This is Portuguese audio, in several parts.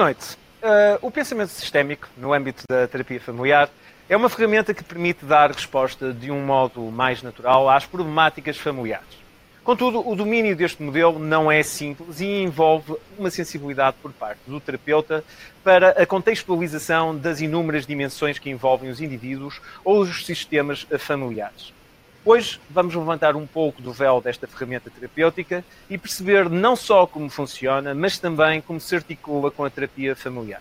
Boa noite. Uh, o pensamento sistémico, no âmbito da terapia familiar, é uma ferramenta que permite dar resposta de um modo mais natural às problemáticas familiares. Contudo, o domínio deste modelo não é simples e envolve uma sensibilidade por parte do terapeuta para a contextualização das inúmeras dimensões que envolvem os indivíduos ou os sistemas familiares. Hoje vamos levantar um pouco do véu desta ferramenta terapêutica e perceber não só como funciona, mas também como se articula com a terapia familiar.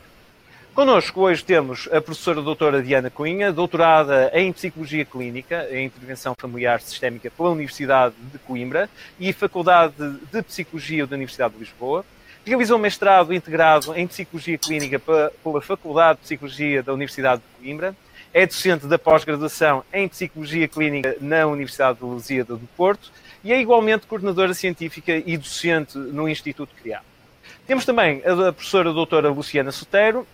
Connosco hoje temos a professora doutora Diana Cunha, doutorada em Psicologia Clínica e Intervenção Familiar Sistémica pela Universidade de Coimbra e Faculdade de Psicologia da Universidade de Lisboa. Realizou um mestrado integrado em Psicologia Clínica pela Faculdade de Psicologia da Universidade de Coimbra é docente da pós-graduação em Psicologia Clínica na Universidade de Lusíada do Porto e é igualmente coordenadora científica e docente no Instituto Criado. Temos também a professora doutora Luciana Sotero,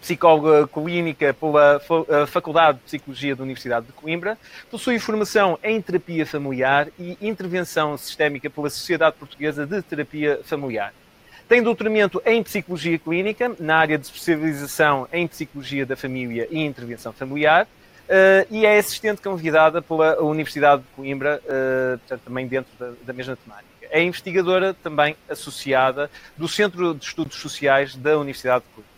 psicóloga clínica pela Faculdade de Psicologia da Universidade de Coimbra, possui formação em terapia familiar e intervenção sistémica pela Sociedade Portuguesa de Terapia Familiar. Tem doutoramento em Psicologia Clínica, na área de especialização em Psicologia da Família e Intervenção Familiar, uh, e é assistente convidada pela Universidade de Coimbra, uh, portanto, também dentro da, da, mesma temática. É investigadora também associada do Centro de Estudos Sociais da Universidade de Coimbra.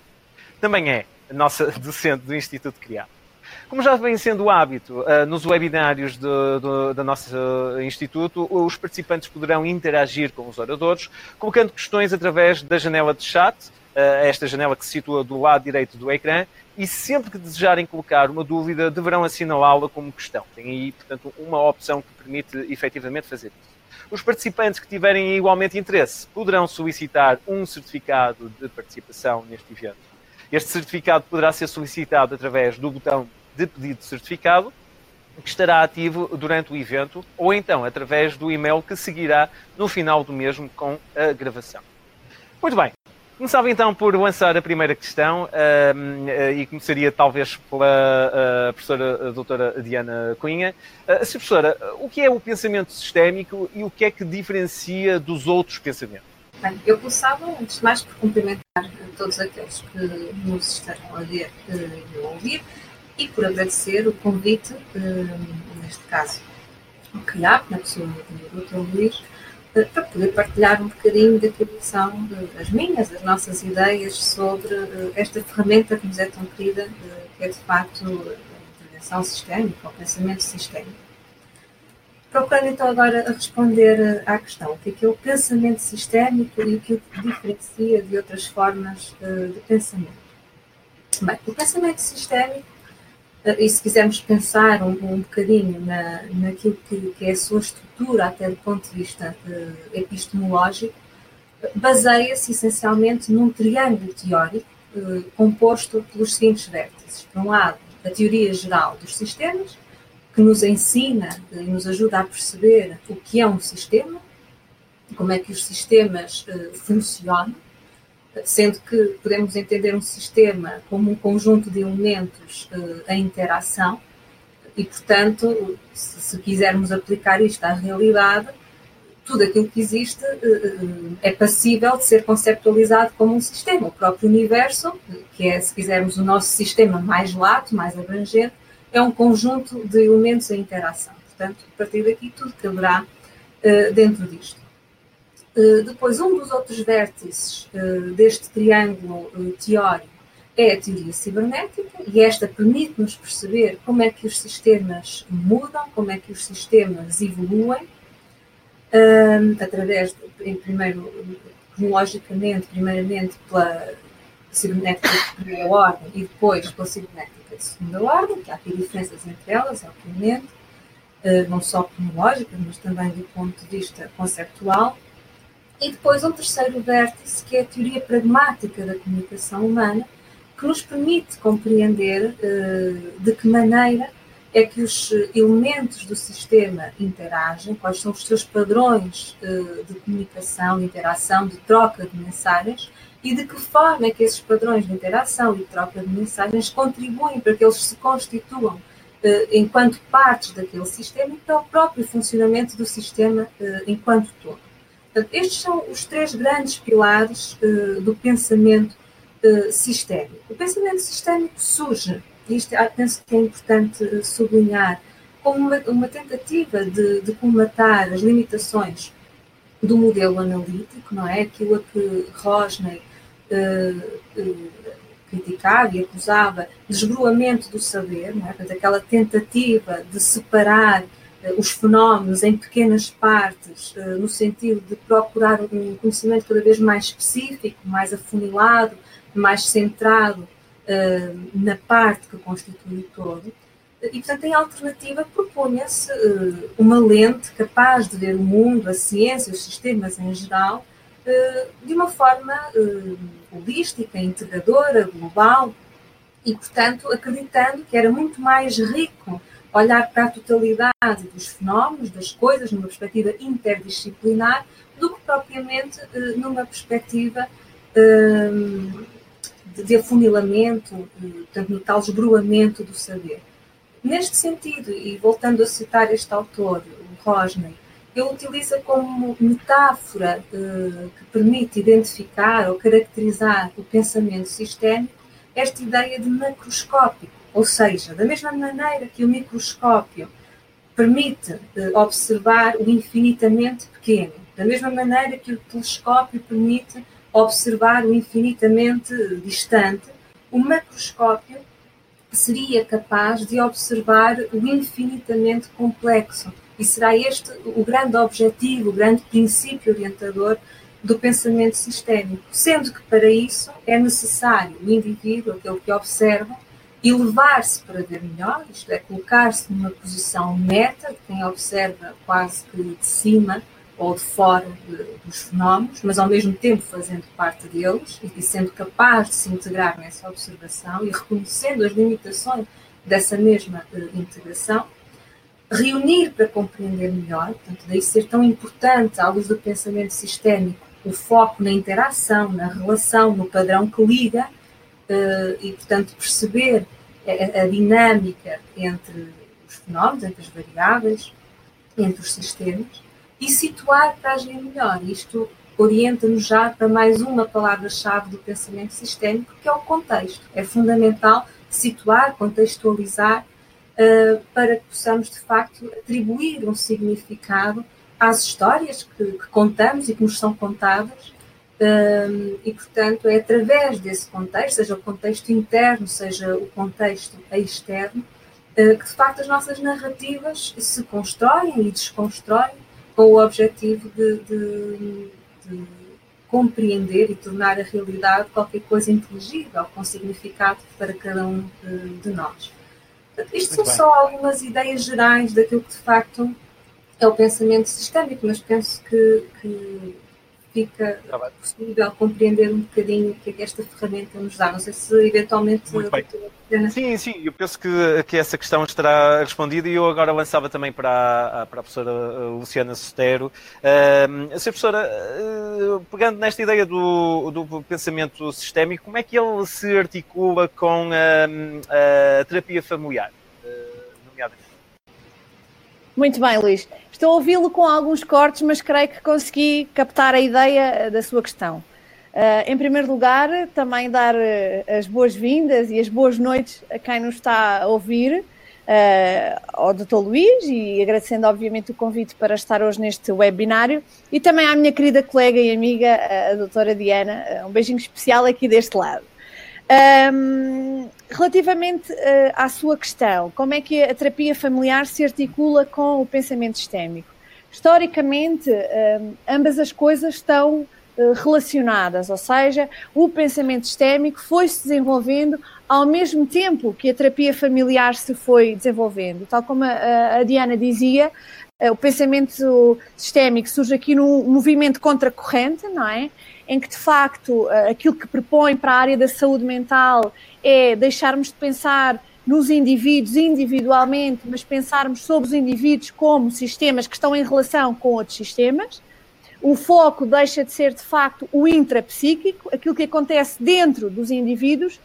Também é nossa docente do Instituto Criado. Como já vem sendo o hábito, uh, nos webinários do, do, do nosso Instituto, os participantes poderão interagir com os oradores, colocando questões através da janela de chat, uh, esta janela que se situa do lado direito do ecrã, e sempre que desejarem colocar uma dúvida, deverão assinalá-la como questão. Tem aí, portanto, uma opção que permite efetivamente fazer isso. Os participantes que tiverem igualmente interesse poderão solicitar um certificado de participação neste evento. Este certificado poderá ser solicitado através do botão de pedido de certificado, que estará ativo durante o evento, ou então através do e-mail que seguirá no final do mesmo com a gravação. Muito bem. Começava então por lançar a primeira questão uh, e começaria talvez pela uh, professora a doutora Diana Cunha. Uh, professora, o que é o pensamento sistémico e o que é que diferencia dos outros pensamentos? Bem, eu começava, antes de mais, por cumprimentar todos aqueles que nos estarão a ver e a ouvir e por agradecer o convite, eh, neste caso, ao CRIAP, na pessoa do Dr. Luís, eh, para poder partilhar um bocadinho daquilo que são eh, as minhas, as nossas ideias sobre esta ferramenta que nos é tão querida, que é de facto a intervenção sistémica, o pensamento sistémico. Procurando então agora responder à questão, o que é, que é o pensamento sistémico e o que o diferencia de outras formas de pensamento. Bem, o pensamento sistémico e se quisermos pensar um, um bocadinho na, naquilo que, que, é a sua estrutura, até do ponto de vista uh, epistemológico, baseia-se essencialmente num triângulo teórico uh, composto pelos seguintes vértices. Por um lado, a teoria geral dos sistemas, que nos ensina e nos ajuda a perceber o que é um sistema, como é que os sistemas uh, funcionam, sendo que podemos entender um sistema como um conjunto de elementos uh, em interação e, portanto, se, se, quisermos aplicar isto à realidade, tudo aquilo que existe uh, é passível de ser conceptualizado como um sistema. O próprio universo, que é, se quisermos, o nosso sistema mais lato, mais abrangente, é um conjunto de elementos em interação. Portanto, a partir daqui, tudo caberá dentro disto. Eh, depois, um dos outros vértices uh, deste triângulo uh, teórico é a teoria cibernética, e esta permite-nos perceber como é que os sistemas mudam, como é que os sistemas evoluem, através, de, em primeiro, cronologicamente, primeiramente pela cibernética de primeira ordem e depois pela cibernética de segunda ordem, que há aqui diferenças entre elas, obviamente, não só cronológicas, mas também do ponto de vista conceptual. E depois um terceiro vértice, que é a teoria pragmática da comunicação humana, que nos permite compreender uh, de que maneira é que os elementos do sistema interagem, quais são os seus padrões uh, de comunicação, de interação, de troca de mensagens e de que forma é que esses padrões de interação e de troca de mensagens contribuem para que eles se constituam uh, enquanto partes daquele sistema e para o próprio funcionamento do sistema enquanto todo. Portanto, estes são os três grandes pilares uh, do pensamento uh, sistémico. O pensamento sistémico surge, e isto penso que é importante sublinhar, como uma, uma tentativa de, de colmatar as limitações do modelo analítico, não é? Aquilo a que Rosney uh, criticava e acusava de esbroamento do saber, não é? Portanto, aquela tentativa de separar os fenómenos em pequenas partes, no sentido de procurar um conhecimento cada vez mais específico, mais afunilado, mais centrado na parte que constitui o todo. E, portanto, em alternativa, propunha-se uma lente capaz de ver o mundo, a ciência, os sistemas em geral, de uma forma holística, integradora, global, e, portanto, acreditando que era muito mais rico olhar para a totalidade dos fenómenos, das coisas, numa perspectiva interdisciplinar, do que propriamente numa perspectiva de afunilamento, portanto, no tal esbroamento do saber. Neste sentido, e voltando a citar este autor, o Rosney, ele utiliza como metáfora eh, que permite identificar ou caracterizar o pensamento sistémico esta ideia de macroscópico, ou seja, da mesma maneira que o microscópio permite eh, observar o infinitamente pequeno, da mesma maneira que o telescópio permite observar o infinitamente distante, o macroscópio seria capaz de observar o infinitamente complexo. E será este o grande objetivo, o grande princípio orientador do pensamento sistémico, sendo que para isso é necessário o indivíduo, aquele que observa, elevar-se para ver melhor, isto é, colocar-se numa posição meta, quem observa quase que de cima, ou de fora de, dos fenómenos, mas ao mesmo tempo fazendo parte deles e sendo capaz de se integrar nessa observação e reconhecendo as limitações dessa mesma uh, integração, reunir para compreender melhor, portanto, daí ser tão importante, à luz do pensamento sistémico, o foco na interação, na relação, no padrão que liga uh, e, portanto, perceber a, dinâmica entre os fenómenos, entre as variáveis, entre os sistemas e situar para agir melhor. Isto orienta-nos já para mais uma palavra-chave do pensamento sistémico, que é o contexto. É fundamental situar, contextualizar, uh, para que possamos, de facto, atribuir um significado às histórias que, que contamos e que nos são contadas. Uh, e, portanto, é através desse contexto, seja o contexto interno, seja o contexto externo, uh, que, de facto, as nossas narrativas se constroem e desconstroem com o objetivo de, de, de, compreender e tornar a realidade qualquer coisa inteligível, com significado para cada um de, de nós. Isto Muito são bem. só algumas ideias gerais daquilo que de facto é o pensamento sistémico, mas penso que, que fica tá possível compreender um bocadinho o que é que esta ferramenta nos dá. Não sei se eventualmente. Muito bem. Sim, sim, eu penso que, que essa questão estará respondida e eu agora lançava também para a, para a professora uh, Luciana Sotero. Uh, a professora, uh, pegando nesta ideia do, do pensamento sistémico, como é que ele se articula com a, a terapia familiar? Muito bem, Luís. Estou a ouvi-lo com alguns cortes, mas creio que consegui captar a ideia da sua questão. Uh, em primeiro lugar, também dar uh, as boas-vindas e as boas noites a quem nos está a ouvir, uh, ao Dr. Luís, e agradecendo, obviamente, o convite para estar hoje neste webinário, e também à minha querida colega e amiga, a doutora Diana. Um beijinho especial aqui deste lado. Um, relativamente uh, à sua questão, como é que a terapia familiar se articula com o pensamento sistémico? Historicamente, um, ambas as coisas estão uh, relacionadas, ou seja, o pensamento sistémico foi se desenvolvendo ao mesmo tempo que a terapia familiar se foi desenvolvendo. Tal como a, a Diana dizia, uh, o pensamento sistémico surge aqui num movimento contracorrente, não é? Em que de facto eh, aquilo que propõe para a área da saúde mental é deixarmos de pensar nos indivíduos individualmente, mas pensarmos sobre os indivíduos como sistemas que estão em relação com outros sistemas. O foco deixa de ser de facto o intrapsíquico, aquilo que acontece dentro dos indivíduos,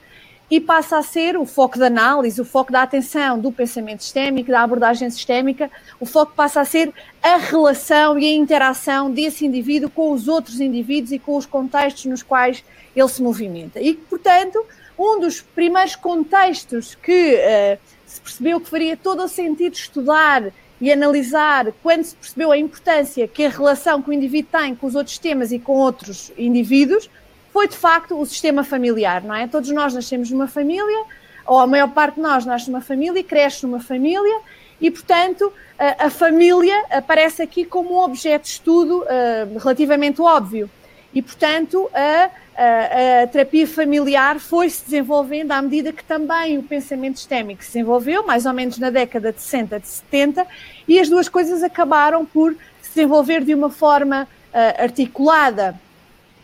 e passa a ser o foco da análise, o foco da atenção do pensamento sistémico, da abordagem sistémica, o foco passa a ser a relação e a interação desse indivíduo com os outros indivíduos e com os contextos nos quais ele se movimenta. E, portanto, um dos primeiros contextos que uh, se percebeu que faria todo o sentido estudar e analisar quando se percebeu a importância que a relação que o indivíduo tem com os outros sistemas e com outros indivíduos foi de facto o sistema familiar, não é? Todos nós nascemos numa família, ou a maior parte de nós nasce numa família, cresce numa família, e portanto a, a família aparece aqui como um objeto de estudo uh, relativamente óbvio. E portanto a, a, a terapia familiar foi se desenvolvendo à medida que também o pensamento sistémico se desenvolveu, mais ou menos na década de 60, de 70, e as duas coisas acabaram por se desenvolver de uma forma uh, articulada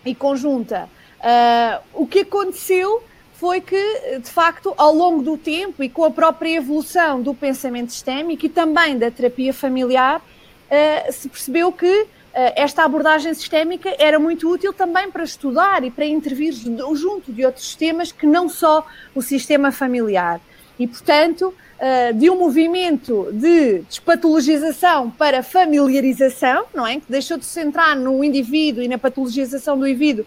e conjunta. Uh, o que aconteceu foi que, de facto, ao longo do tempo e com a própria evolução do pensamento sistémico e também da terapia familiar, uh, se percebeu que uh, esta abordagem sistémica era muito útil também para estudar e para intervir junto de outros sistemas que não só o sistema familiar. E, portanto, de um movimento de despatologização para familiarização, não é? Que deixou de se centrar no indivíduo e na patologização do indivíduo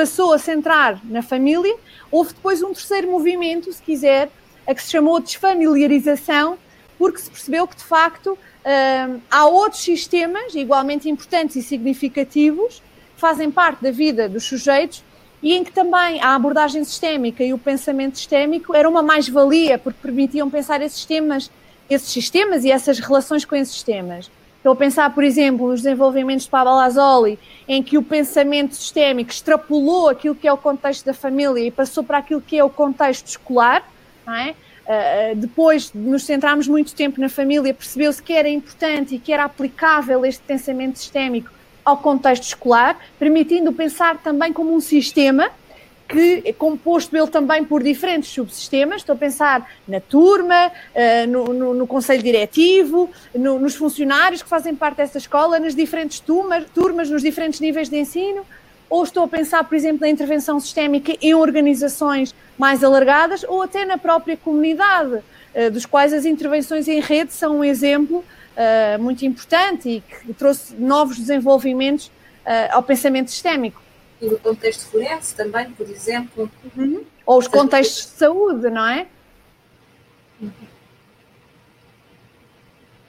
passou a centrar na família. Houve depois um terceiro movimento, se quiser, a que se chamou desfamiliarização, porque se percebeu que, de facto, hum, há outros sistemas igualmente importantes e significativos que fazem parte da vida dos sujeitos e em que também a abordagem sistémica e o pensamento sistémico era uma mais-valia, porque permitiam pensar esses sistemas, esses sistemas e essas relações com esses sistemas. Estou a pensar, por exemplo, nos desenvolvimentos de Pablo Lazzoli, em que o pensamento sistémico extrapolou aquilo que é o contexto da família e passou para aquilo que é o contexto escolar, é? Uh, depois de nos centrarmos muito tempo na família, percebeu-se que era importante e que era aplicável este pensamento sistémico ao contexto escolar, permitindo pensar também como um sistema que é composto ele também por diferentes subsistemas. Estou a pensar na turma, eh, no, no, no conselho diretivo, no, nos funcionários que fazem parte dessa escola, nas diferentes turmas, turmas, nos diferentes níveis de ensino. Ou estou a pensar, por exemplo, na intervenção sistémica em organizações mais alargadas ou até na própria comunidade, eh, dos quais as intervenções em rede são um exemplo eh, muito importante e que trouxe novos desenvolvimentos ao pensamento sistémico e no contexto forense também, por exemplo. Uhum. Ou os contextos de saúde, não é? Uhum.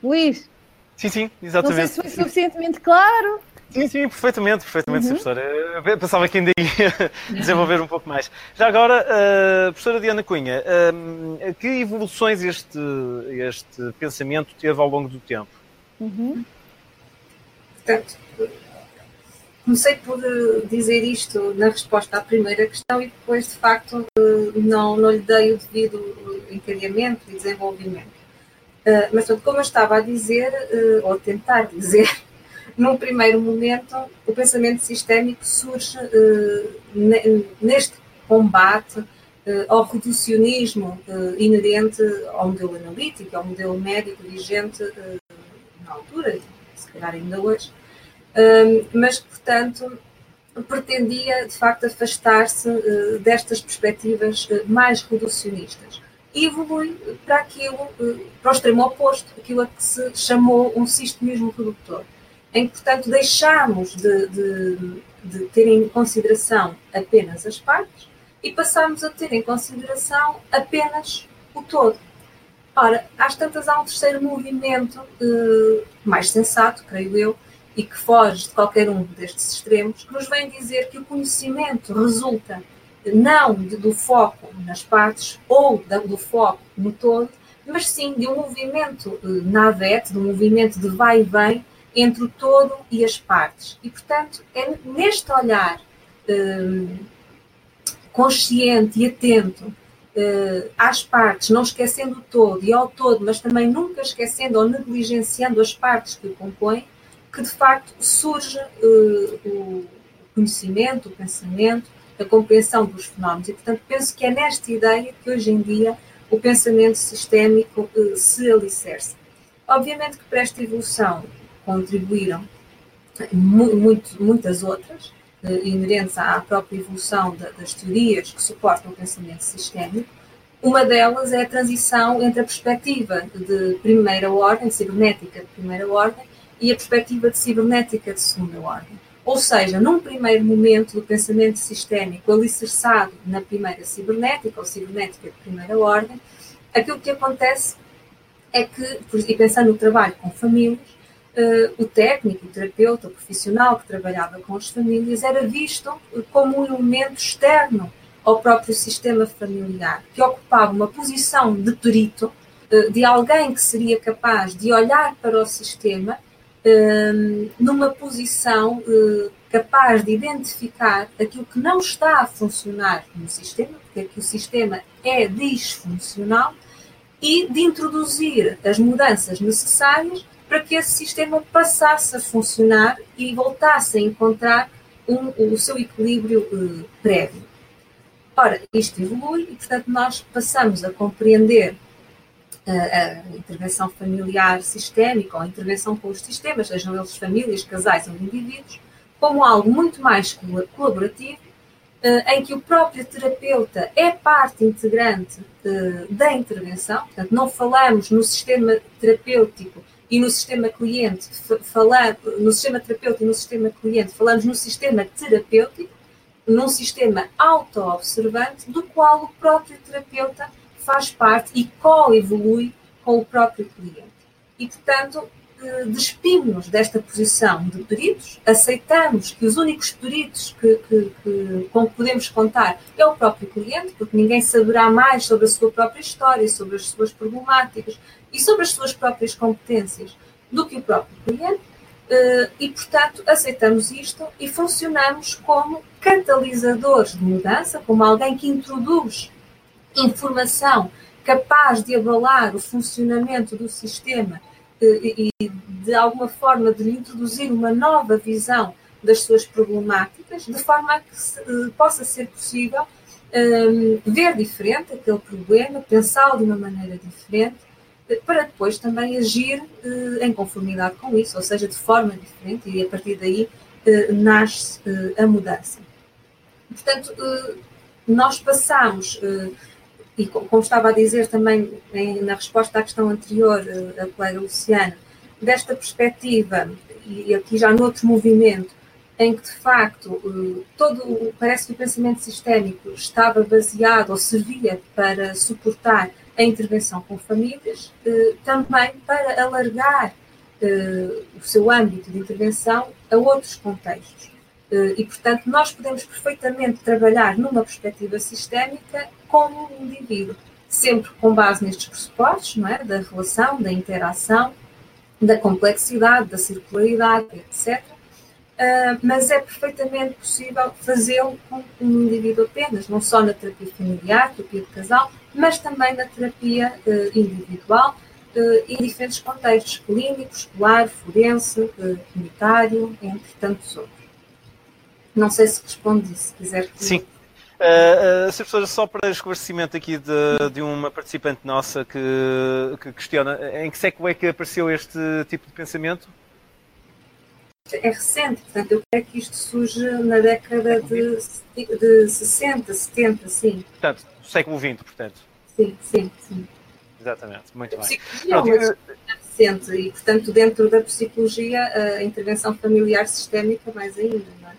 Luís? Sim, sim, exatamente. Não sei se foi suficientemente claro. Sim, sim, perfeitamente, perfeitamente, uhum. professora. Eu pensava que ainda ia desenvolver um pouco mais. Já agora, uh, professora Diana Cunha, uh, que evoluções este, este pensamento teve ao longo do tempo? Uhum. Portanto, comecei por uh, dizer isto na resposta à primeira questão e depois, de facto, uh, não, não lhe dei o devido eh, encadeamento e desenvolvimento. Mas, como eu estava a dizer, ou tentar dizer, num primeiro momento, o pensamento sistémico surge neste combate ao reducionismo inerente ao modelo analítico, ao modelo médico vigente na altura, se calhar ainda hoje, mas portanto, pretendia, de facto, afastar-se uh, destas perspectivas uh, mais reducionistas. E evolui para aquilo, uh, para o extremo oposto, aquilo a que se chamou um sistemismo redutor, em que, portanto, deixámos de, de, de ter em consideração apenas as partes e passámos a ter em consideração apenas o todo. Ora, às tantas há um terceiro movimento mais sensato, creio eu, e que foge de qualquer um destes extremos, que nos vem dizer que o conhecimento resulta não do foco nas partes ou do foco no todo, mas sim de um movimento eh, navete, de um movimento de vai e vem entre o todo e as partes. E, portanto, é neste olhar eh, consciente e atento eh, às partes, não esquecendo o todo e ao todo, mas também nunca esquecendo ou negligenciando as partes que o compõem, que de facto surge uh, o conhecimento, o pensamento, a compreensão dos fenómenos. E, portanto, penso que é nesta ideia que hoje em dia o pensamento sistémico uh, se alicerça. Obviamente que para esta evolução contribuíram muito, muitas outras, inerentes à própria evolução das teorias que suportam o pensamento sistémico. Uma delas é a transição entre a perspectiva de primeira ordem, de cibernética de primeira ordem, e a perspectiva de cibernética de segunda ordem. Ou seja, num primeiro momento do pensamento sistémico alicerçado na primeira cibernética, ou cibernética de primeira ordem, aquilo que acontece é que, e pensando no trabalho com famílias, uh, o técnico, o terapeuta, o profissional que trabalhava com as famílias era visto como um elemento externo ao próprio sistema familiar, que ocupava uma posição de perito, uh, de alguém que seria capaz de olhar para o sistema numa posição capaz de identificar aquilo que não está a funcionar no sistema, porque é que o sistema é disfuncional, e de introduzir as mudanças necessárias para que esse sistema passasse a funcionar e voltasse a encontrar um, o seu equilíbrio uh, prévio. Ora, isto evolui e, portanto, nós passamos a compreender a, eh, intervenção familiar sistémica ou a intervenção com os sistemas, sejam eles famílias, casais ou indivíduos, como algo muito mais colaborativo, uh, em que o próprio terapeuta é parte integrante uh, da intervenção, portanto, não falamos no sistema terapêutico e no sistema cliente, falar, no sistema terapêutico e no sistema cliente, falamos no sistema terapêutico, num sistema auto-observante, do qual o próprio terapeuta faz parte e co-evolui com o próprio cliente. E, portanto, eh, despimos-nos desta posição de peritos, aceitamos que os únicos peritos que, que, que, com que podemos contar é o próprio cliente, porque ninguém saberá mais sobre a sua própria história, sobre as suas problemáticas, e sobre as suas próprias competências do que o próprio cliente, eh, e, portanto, aceitamos isto e funcionamos como catalisadores de mudança, como alguém que introduz informação capaz de abalar o funcionamento do sistema eh, e, de alguma forma, de lhe introduzir uma nova visão das suas problemáticas, de forma a que eh, possa ser possível um, ver diferente aquele problema, pensá-lo de uma maneira diferente para depois também agir eh, em conformidade com isso, ou seja, de forma diferente, e a partir daí eh, nasce eh, a mudança. Portanto, nós passamos, e como estava a dizer também na resposta à questão anterior, a colega Luciana, desta perspectiva, e aqui já noutro movimento, em que de facto todo parece que o pensamento sistémico estava baseado ou servia para suportar a intervenção com famílias, eh, também para alargar eh, o seu âmbito de intervenção a outros contextos. Eh, e, portanto, nós podemos perfeitamente trabalhar numa perspectiva sistémica como um indivíduo, sempre com base nestes pressupostos, não é? da relação, da interação, da complexidade, da circularidade, etc. Uh, mas é perfeitamente possível fazê-lo com um indivíduo apenas, não só na terapia familiar, terapia de casal, mas também na terapia uh, individual uh, em diferentes contextos clínicos, escolar, forense, uh, comunitário, entre tantos outros. Não sei se respondi, se quiser. Que... Sim. Uh, uh, professora, só para esclarecimento aqui de, de uma participante nossa que, que questiona, em que século é que apareceu este tipo de pensamento? É recente, portanto, eu creio que isto surge na década de, de 60, 70, sim. Portanto, século XX, portanto. Sim, sim, sim. Exatamente, muito bem. Pronto, é recente e, portanto, dentro da psicologia, a intervenção familiar sistémica mais ainda, não é?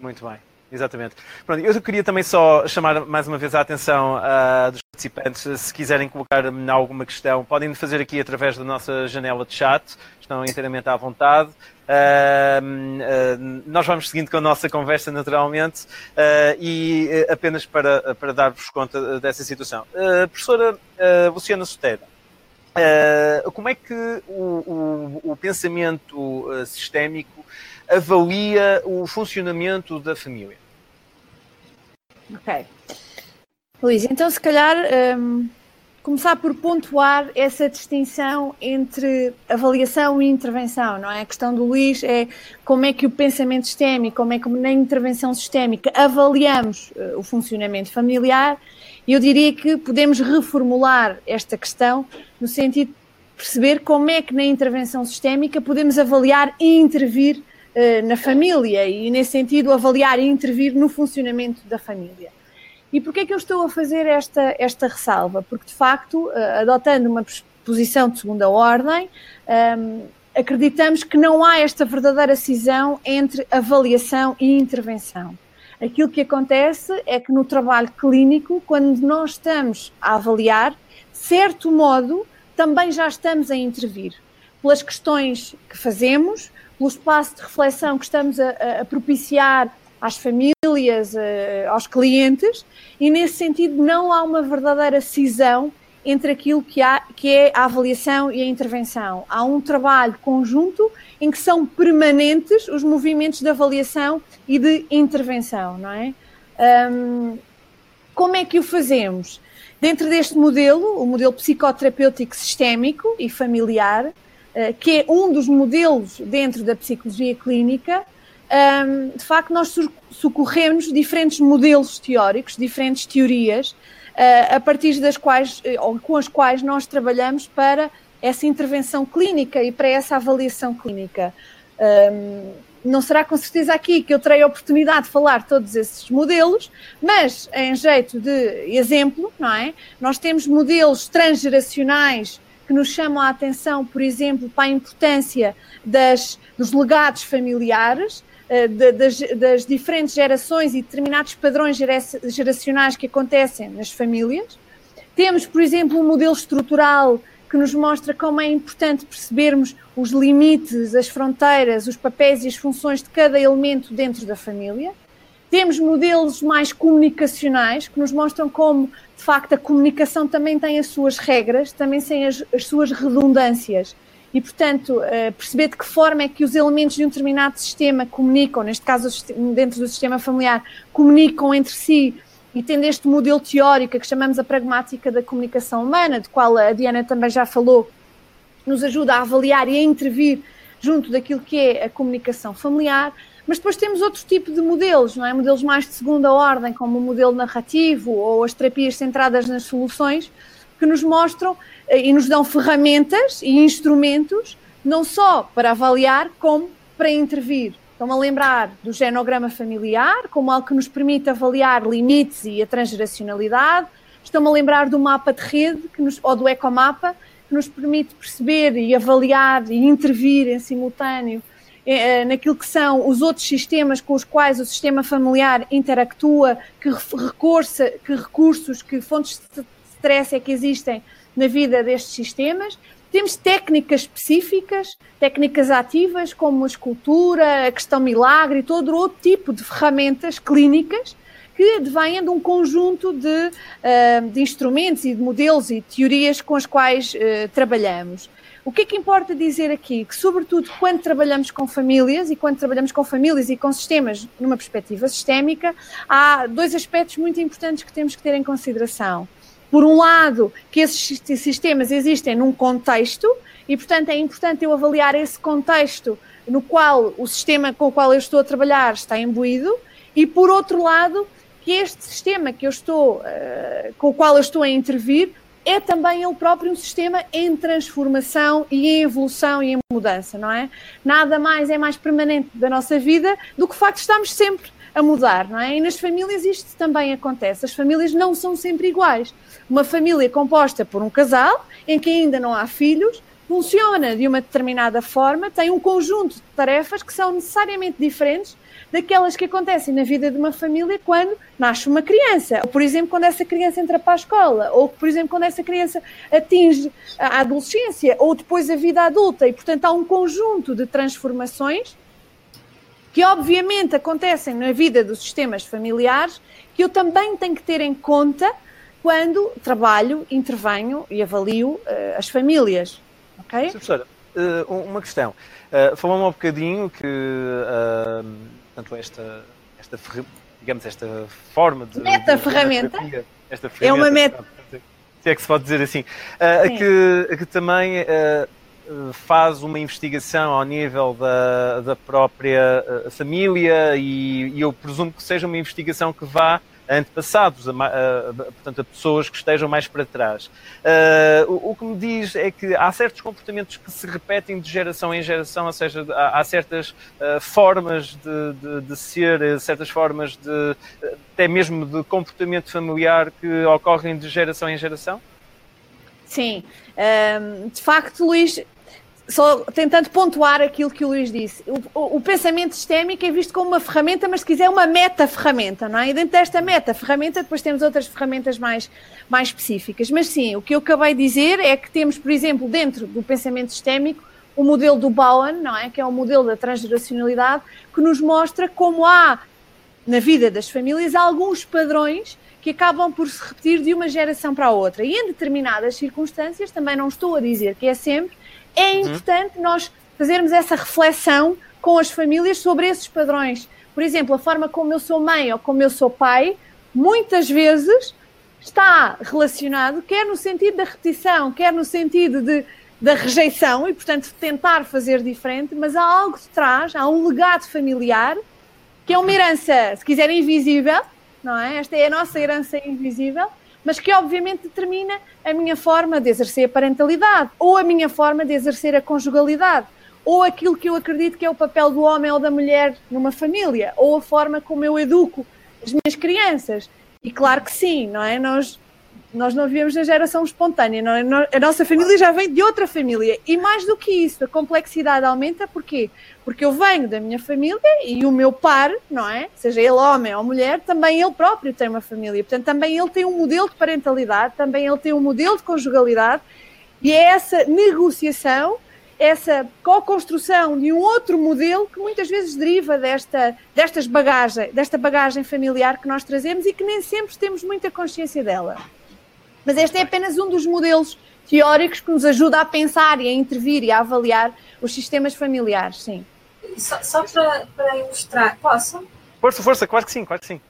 Muito bem. Exatamente. Pronto, eu queria também só chamar mais uma vez a atenção uh, dos participantes. Se quiserem colocar alguma questão, podem fazer aqui através da nossa janela de chat. Estão inteiramente à vontade. Uh, uh, nós vamos seguindo com a nossa conversa naturalmente e apenas para, para dar-vos conta dessa situação. professora Luciana Sotera, como é que o, o, o pensamento sistémico avalia o funcionamento da família? Ok. Luís, então se calhar um, começar por pontuar essa distinção entre avaliação e intervenção, não é? A questão do Luís é como é que o pensamento sistémico, como é que na intervenção sistémica avaliamos uh, o funcionamento familiar. E eu diria que podemos reformular esta questão no sentido de perceber como é que na intervenção sistémica podemos avaliar e intervir uh, na família e, nesse sentido, avaliar e intervir no funcionamento da família. E porquê é que eu estou a fazer esta, esta ressalva? Porque, de facto, uh, adotando uma posição de segunda ordem, ehm, acreditamos que não há esta verdadeira cisão entre avaliação e intervenção. Aquilo que acontece é que no trabalho clínico, quando nós estamos a avaliar, certo modo, também já estamos a intervir. Pelas questões que fazemos, pelo espaço de reflexão que estamos a, a propiciar às famílias, a, aos clientes, e nesse sentido não há uma verdadeira cisão entre aquilo que, há, que é a avaliação e a intervenção. Há um trabalho conjunto em que são permanentes os movimentos de avaliação e de intervenção, não é? Um, como é que o fazemos? Dentro deste modelo, o modelo psicoterapêutico sistémico e familiar, que é um dos modelos dentro da psicologia clínica, um, de facto, nós socorremos diferentes modelos teóricos, diferentes teorias, uh, a partir das quais, eh, ou com as quais nós trabalhamos para essa intervenção clínica e para essa avaliação clínica. Um, não será com certeza aqui que eu terei a oportunidade de falar todos esses modelos, mas em jeito de exemplo, não é? Nós temos modelos transgeracionais que nos chamam a atenção, por exemplo, para a importância das, dos legados familiares, eh, das, das, diferentes gerações e determinados padrões geracionais que acontecem nas famílias. Temos, por exemplo, um modelo estrutural que nos mostra como é importante percebermos os limites, as fronteiras, os papéis e as funções de cada elemento dentro da família. Temos modelos mais comunicacionais que nos mostram como, de facto, a comunicação também tem as suas regras, também tem as, as suas redundâncias. E, portanto, eh, perceber de que forma é que os elementos de um determinado sistema comunicam, neste caso dentro do sistema familiar, comunicam entre si e tendo este modelo teórico que chamamos a pragmática da comunicação humana, de qual a Diana também já falou, nos ajuda a avaliar e a intervir junto daquilo que é a comunicação familiar, mas depois temos outro tipo de modelos, não é? Modelos mais de segunda ordem, como o modelo narrativo ou as terapias centradas nas soluções, que nos mostram eh, e nos dão ferramentas e instrumentos, não só para avaliar, como para intervir. Estão a lembrar do genograma familiar, como algo que nos permite avaliar limites e a transgeracionalidade. Estão a lembrar do mapa de rede, que nos, ou do ecomapa, que nos permite perceber e avaliar e intervir em simultâneo naquilo que são os outros sistemas com os quais o sistema familiar interactua, que, recursa, que recursos, que fontes de stress é que existem na vida destes sistemas. Temos técnicas específicas, técnicas ativas, como a escultura, a questão milagre e todo outro tipo de ferramentas clínicas que advêm de um conjunto de, uh, de, instrumentos e de modelos e teorias com as quais trabalhamos. O que é que importa dizer aqui? Que, sobretudo, quando trabalhamos com famílias e quando trabalhamos com famílias e com sistemas numa perspectiva sistémica, há dois aspectos muito importantes que temos que ter em consideração por um lado, que esses sistemas existem num contexto e, portanto, é importante eu avaliar esse contexto no qual o sistema com o qual eu estou a trabalhar está imbuído, e, por outro lado, que este sistema que eu estou, uh, com o qual eu estou a intervir é também ele próprio um sistema em transformação e em evolução e em mudança, não é? Nada mais é mais permanente da nossa vida do que o facto de estarmos sempre a mudar, não é? E nas famílias isto também acontece. As famílias não são sempre iguais. Uma família composta por um casal, em que ainda não há filhos, funciona de uma determinada forma, tem um conjunto de tarefas que são necessariamente diferentes daquelas que acontecem na vida de uma família quando nasce uma criança, ou por exemplo, quando essa criança entra para a escola, ou por exemplo, quando essa criança atinge a adolescência, ou depois a vida adulta, e portanto há um conjunto de transformações que obviamente acontecem na vida dos sistemas familiares, que eu também tenho que ter em conta quando trabalho, intervenho e avalio uh, as famílias. Ok? Professora, uh, uma questão. Uh, Falou-me um bocadinho que uh, tanto esta, esta, digamos, esta forma de. Meta de, ferramenta. esta ferramenta. É uma meta. Se é que se pode dizer assim. que, que também faz uma investigação ao nível da, da própria família e, e, eu presumo que seja uma investigação que vá antepassados, a, a, portanto, a pessoas que estejam mais para trás. Uh, o, o, que me diz é que há certos comportamentos que se repetem de geração em geração, ou seja, há, há certas uh, formas de, de, de, ser, certas formas de até mesmo de comportamento familiar que ocorrem de geração em geração? Sim, um, de facto, Luís, só tentando pontuar aquilo que o Luís disse, o, o, pensamento sistémico é visto como uma ferramenta, mas se quiser uma meta-ferramenta, não é? E dentro desta meta-ferramenta depois temos outras ferramentas mais, mais específicas. Mas sim, o que eu acabei de dizer é que temos, por exemplo, dentro do pensamento sistémico, o modelo do Bowen, não é? Que é o modelo da transgeracionalidade, que nos mostra como há, na vida das famílias, alguns padrões que acabam por se repetir de uma geração para a outra. E em determinadas circunstâncias, também não estou a dizer que é sempre, é uhum. importante uhum. nós fazermos essa reflexão com as famílias sobre esses padrões. Por exemplo, a forma como eu sou mãe ou como eu sou pai, muitas vezes está relacionado, quer no sentido da repetição, quer no sentido de, da rejeição e, portanto, tentar fazer diferente, mas há algo de trás, há um legado familiar que é uma herança, se quiser, invisível, não é? Esta é a nossa herança invisível mas que obviamente determina a minha forma de exercer a parentalidade, ou a minha forma de exercer a conjugalidade, ou aquilo que eu acredito que é o papel do homem ou da mulher numa família, ou a forma como eu educo as minhas crianças. E claro que sim, não é? Nós nós não vivemos na geração espontânea, não é? a nossa família já vem de outra família. E mais do que isso, a complexidade aumenta porquê? Porque eu venho da minha família e o meu par, não é? Seja ele homem ou mulher, também ele próprio tem uma família. Portanto, também ele tem um modelo de parentalidade, também ele tem um modelo de conjugalidade. E é essa negociação, essa co-construção de um outro modelo que muitas vezes deriva desta, destas bagagem, desta bagagem familiar que nós trazemos e que nem sempre temos muita consciência dela. Mas este é apenas um dos modelos teóricos que nos ajuda a pensar e a intervir e a avaliar os sistemas familiares, sim. Só, só para, para, ilustrar, posso? Força, força, claro que sim, claro que sim.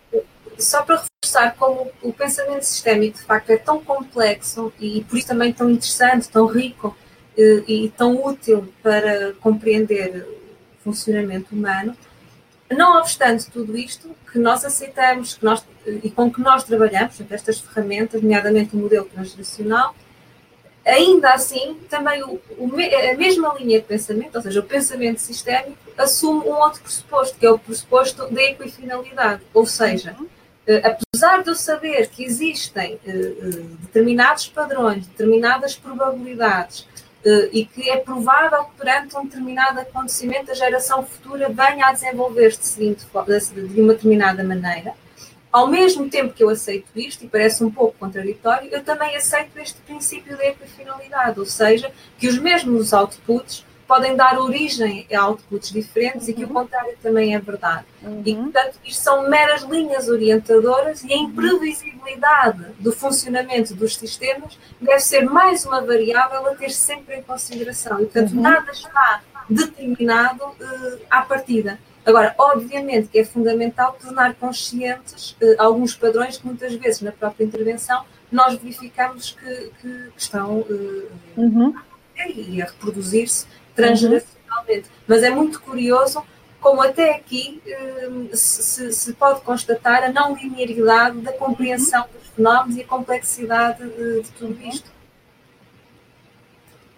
Só para reforçar como o pensamento sistémico de facto é tão complexo e por isso também tão interessante, tão rico e, eh, e tão útil para compreender o funcionamento humano, não obstante tudo isto, que nós aceitamos que nós, e com que nós trabalhamos, portanto, estas ferramentas, nomeadamente o modelo transgeracional, ainda assim, também o, o, a mesma linha de pensamento, ou seja, o pensamento sistémico, assume um outro pressuposto, que é o pressuposto da equifinalidade. Ou seja, uhum. apesar de eu saber que existem uh, determinados padrões, determinadas probabilidades, e que é provável que perante um determinado acontecimento a geração futura venha a desenvolver-se de, de uma determinada maneira. Ao mesmo tempo que eu aceito isto, e parece um pouco contraditório, eu também aceito este princípio da equifinalidade, ou seja, que os mesmos outputs podem dar origem a outputs diferentes uhum. e que o uhum. contrário também é verdade. Uhum. E, portanto, isto são meras linhas orientadoras e a imprevisibilidade do funcionamento dos sistemas deve ser mais uma variável a ter sempre em consideração. E, portanto, uhum. nada está determinado uh, à partida. Agora, obviamente que é fundamental tornar conscientes uh, alguns padrões que muitas vezes na própria intervenção nós verificamos que, que, que estão uh, uhum. a reproduzir-se transgeracionalmente. Uhum. Mas é muito curioso como até aqui hum, se, se, pode constatar a não linearidade da compreensão dos fenómenos e a complexidade de, de tudo isto.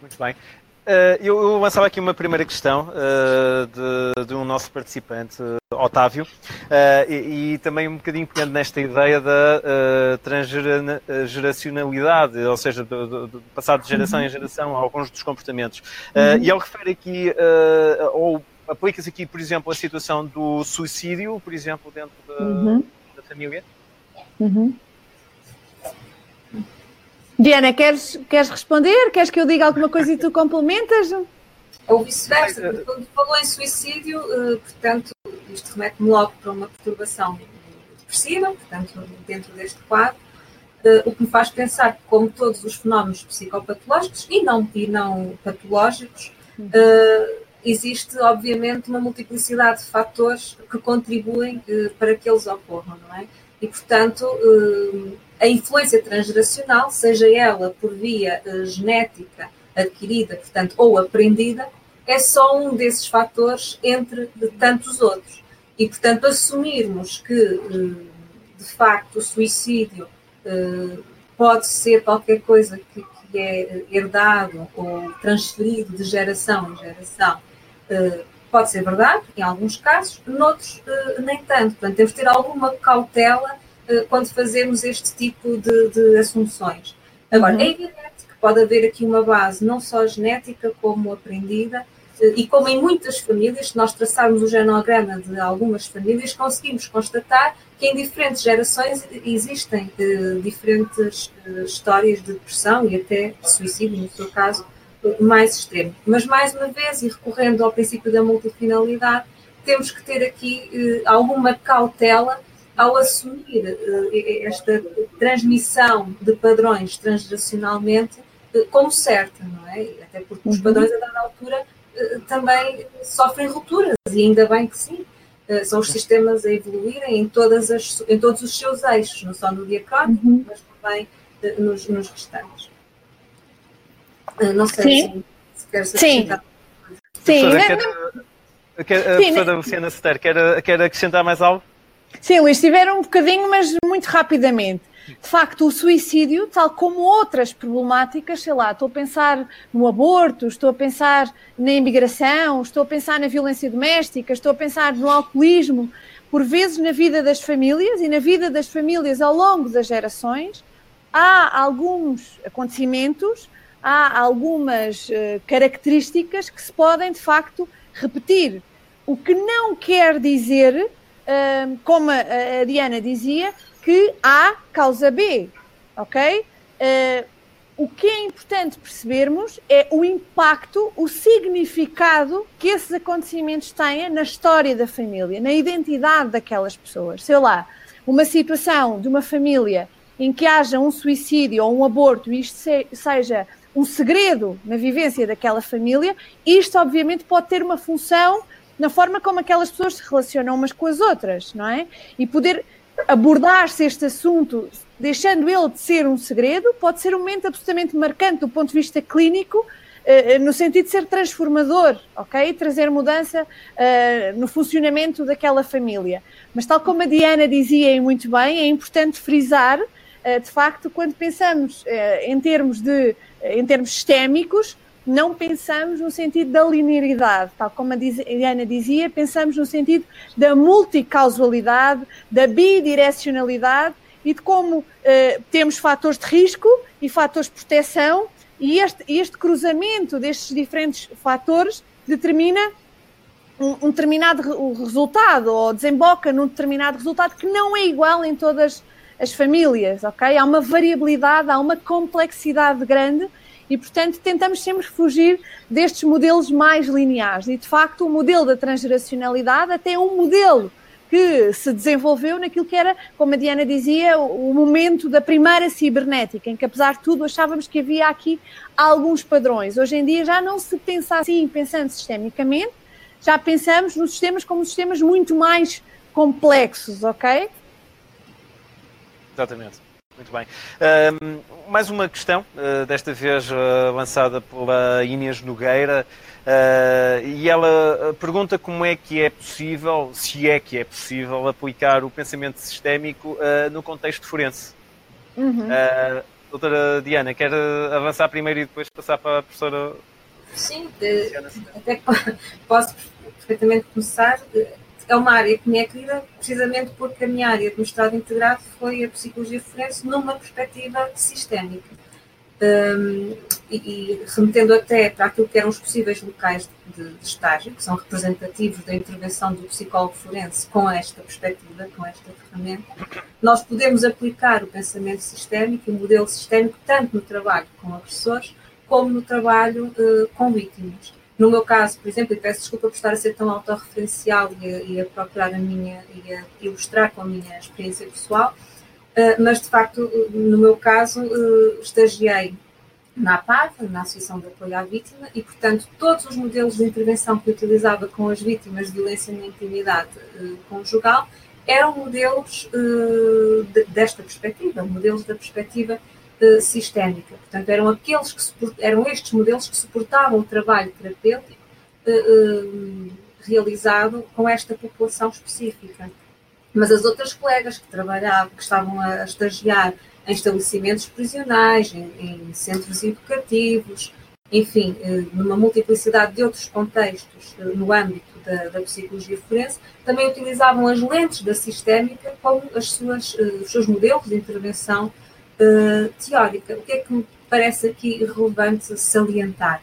Muito bem. Uh, eu, lançava aqui uma primeira questão uh, de, de, um nosso participante, uh, Otávio, e, e, também um bocadinho pegando nesta ideia da transgeracionalidade, ou seja, do, do, do passar de geração uhum. em geração alguns dos comportamentos. Uhum. E ele refere aqui, ou aplica-se aqui, por exemplo, a situação do suicídio, por exemplo, dentro da, uhum. da família. Uhum. Diana, queres, queres responder? Queres que eu diga alguma coisa e tu complementas? Ou vice-versa. Quando falou em suicídio, eh, portanto, isto remete-me logo para uma perturbação depressiva, portanto, dentro deste quadro, eh, o que me faz pensar que, como todos os fenómenos psicopatológicos e não, e não patológicos, uhum. existe, obviamente, uma multiplicidade de fatores que contribuem para que eles ocorram, não é? E, portanto, a influência transgeracional, seja ela por via uh, genética adquirida, portanto, ou aprendida, é só um desses fatores entre tantos outros. E, portanto, assumirmos que uh, de facto, o suicídio pode ser qualquer coisa que, que é herdado ou transferido de geração em geração, pode ser verdade, em alguns casos, noutros nem tanto. Portanto, temos de ter alguma cautela quando fazemos este tipo de, de assunções. Agora, uhum. é evidente que pode haver aqui uma base não só genética como aprendida, e como em muitas famílias, se nós traçarmos o genograma de algumas famílias, conseguimos constatar que em diferentes gerações existem eh, diferentes eh, histórias de depressão e até de suicídio, no seu caso, eh, mais extremo. Mas, mais uma vez, e recorrendo ao princípio da multifinalidade, temos que ter aqui eh, alguma cautela ao assumir eh, esta transmissão de padrões transgeracionalmente eh, como certa, não é? Até porque os uhum. padrões, a dada altura, também sofrem rupturas, e ainda bem que sim. São os sistemas a evoluírem em, todas as, em todos os seus eixos, não só no diacrónico, uhum. mas também nos, nos restantes. Não sei sim. se, acrescentar. Sim. Sim. A professora Luciana Seter, quer, quer acrescentar mais algo? Sim, Luís, tiveram um bocadinho, mas muito rapidamente. De facto, o suicídio, tal como outras problemáticas, sei lá, estou a pensar no aborto, estou a pensar na imigração, estou a pensar na violência doméstica, estou a pensar no alcoolismo, por vezes na vida das famílias e na vida das famílias ao longo das gerações, há alguns acontecimentos, há algumas uh, características que se podem de facto repetir. O que não quer dizer, uh, como a, Diana dizia, que há causa B, ok? Uh, o que é importante percebermos é o impacto, o significado que esses acontecimentos têm na história da família, na identidade daquelas pessoas. Sei lá, uma situação de uma família em que haja um suicídio ou um aborto e isto se, seja um segredo na vivência daquela família, isto obviamente pode ter uma função na forma como aquelas pessoas se relacionam umas com as outras, não é? E poder abordar-se este assunto deixando ele de ser um segredo, pode ser um momento absolutamente marcante do ponto de vista clínico, eh, no sentido de ser transformador, ok? Trazer mudança uh, no funcionamento daquela família. Mas, tal como a Diana dizia e muito bem, é importante frisar, de facto, quando pensamos uh, em termos de, em termos sistémicos, não pensamos no sentido da linearidade, tal como a Diana dizia, pensamos no sentido da multicausalidade, da bidirecionalidade e de como eh, temos fatores de risco e fatores de proteção. E este, este cruzamento destes diferentes fatores determina um, um determinado resultado ou desemboca num determinado resultado que não é igual em todas as famílias, ok? Há uma variabilidade, há uma complexidade grande e, portanto, tentamos sempre fugir destes modelos mais lineares. E, de facto, o modelo da transgeracionalidade até é um modelo que se desenvolveu naquilo que era, como a Diana dizia, o momento da primeira cibernética, em que, apesar de tudo, achávamos que havia aqui alguns padrões. Hoje em dia já não se pensa assim, pensando sistemicamente, já pensamos nos sistemas como sistemas muito mais complexos, ok? Exatamente. Muito bem. Uh, mais uma questão, uh, desta vez uh, lançada pela Inês Nogueira, ah, e ela pergunta como é que é possível, se é que é possível, aplicar o pensamento sistémico no contexto forense. Uhum. doutora Diana, quer avançar primeiro e depois passar para a professora? Sim, até posso perfeitamente começar é uma área que me é querida precisamente porque a minha área de mestrado integrado foi a psicologia forense numa perspectiva sistémica. Um, e, e, remetendo até para aquilo que eram os possíveis locais de, de, estágio, que são representativos da intervenção do psicólogo forense com esta perspectiva, com esta ferramenta, nós podemos aplicar o pensamento sistémico e o modelo sistémico tanto no trabalho com agressores como no trabalho uh, com vítimas. No meu caso, por exemplo, e peço desculpa por estar a ser tão autorreferencial e a, e a procurar a minha, e a ilustrar com a minha experiência pessoal, uh, mas de facto, no meu caso, uh, estagiei na APAV, na Associação de Apoio à Vítima, e portanto todos os modelos de intervenção que utilizava com as vítimas de violência na intimidade uh, conjugal eram modelos de, desta perspectiva, modelos da perspectiva sistémica. Portanto, eram aqueles que eram estes modelos que suportavam o trabalho terapêutico uh, uh, realizado com esta população específica. mas as outras colegas que trabalhavam, que estavam a estagiar em estabelecimentos prisionais, em, em centros educativos, enfim, eh, numa multiplicidade de outros contextos no âmbito da, da, psicologia forense, também utilizavam as lentes da sistémica como as suas, os seus modelos de intervenção uh, teórica. O que é que me parece aqui relevante salientar?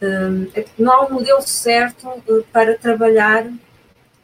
Uh, é que não há um modelo certo uh, para trabalhar,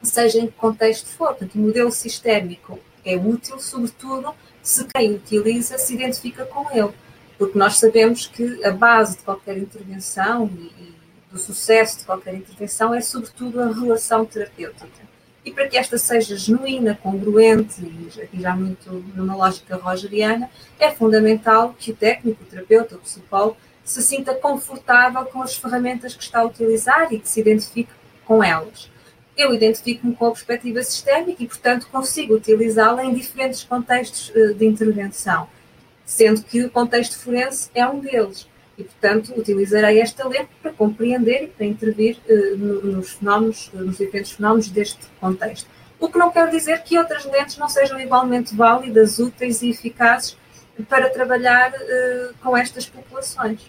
seja em que contexto for. Portanto, o modelo sistémico é útil, sobretudo, se quem utiliza se identifica com ele. Porque nós sabemos que a base de qualquer intervenção e, e do sucesso de qualquer intervenção é, sobretudo, a relação terapêutica. E para que esta seja genuína, congruente, e aqui já muito numa lógica rogeriana, é fundamental que o técnico, o terapeuta, o psicólogo, se sinta confortável com as ferramentas que está a utilizar e que se identifique com elas eu identifico-me com a perspectiva sistémica e, portanto, consigo utilizá-la em diferentes contextos eh, de intervenção, sendo que o contexto forense é um deles. E, portanto, utilizarei esta lente para compreender e para intervir uh, nos fenómenos, nos diferentes fenómenos deste contexto. O que não quer dizer que outras lentes não sejam igualmente válidas, úteis e eficazes para trabalhar uh, com estas populações.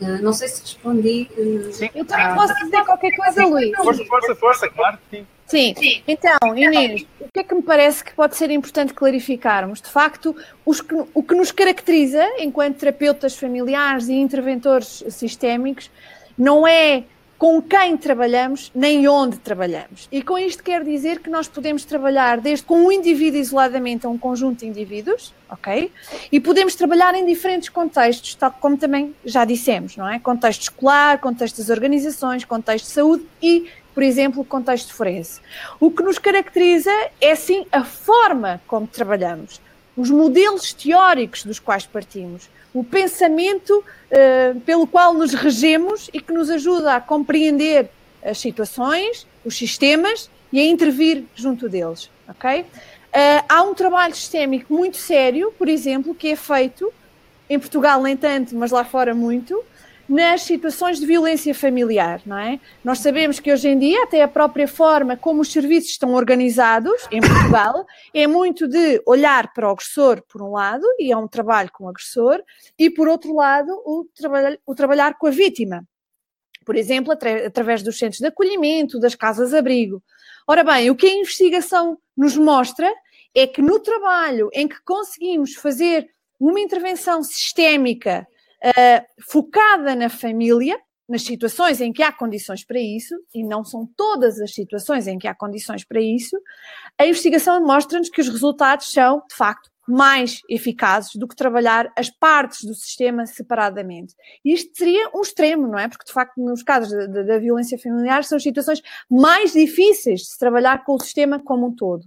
Uh, não sei se respondi. Uh, sim. Eu também posso dizer qualquer coisa, Luís. Força, força, força, claro que sim. Sim. sim. Então, Inês, o que é que me parece que pode ser importante clarificarmos? De facto, que, o que nos caracteriza enquanto terapeutas familiares e interventores sistémicos não é com quem trabalhamos nem onde trabalhamos. E com isto quer dizer que nós podemos trabalhar desde com um indivíduo isoladamente a um conjunto de indivíduos, ok? E podemos trabalhar em diferentes contextos, tal como também já dissemos, não é? Contexto escolar, contexto das organizações, contexto de saúde e, por exemplo, contexto forense. O que nos caracteriza é sim a forma como trabalhamos, os modelos teóricos dos quais partimos o pensamento uh, pelo qual nos regemos e que nos ajuda a compreender as situações, os sistemas e a intervir junto deles, ok? Uh, há um trabalho sistémico muito sério, por exemplo, que é feito em Portugal nem tanto, mas lá fora muito, nas situações de violência familiar, não é? Nós sabemos que hoje em dia, até a própria forma como os serviços estão organizados em Portugal, é muito de olhar para o agressor, por um lado, e é um trabalho com o agressor, e por outro lado, o, trabalhar, o trabalhar com a vítima. Por exemplo, atra através dos centros de acolhimento, das casas-abrigo. Ora bem, o que a investigação nos mostra é que no trabalho em que conseguimos fazer uma intervenção sistémica uh, focada na família, nas situações em que há condições para isso, e não são todas as situações em que há condições para isso, a investigação mostra-nos que os resultados são, de facto, mais eficazes do que trabalhar as partes do sistema separadamente. Isto seria um extremo, não é? Porque, de facto, nos casos da violência familiar, são situações mais difíceis de se trabalhar com o sistema como um todo.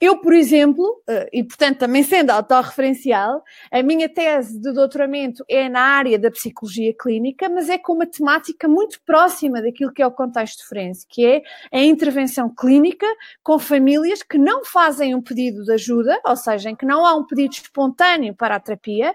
Eu, por exemplo, eh, e portanto também sendo autorreferencial, a minha tese de doutoramento é na área da psicologia clínica, mas é com uma temática muito próxima daquilo que é o contexto forense, que é a intervenção clínica com famílias que não fazem um pedido de ajuda, ou seja, em que não há um pedido espontâneo para a terapia,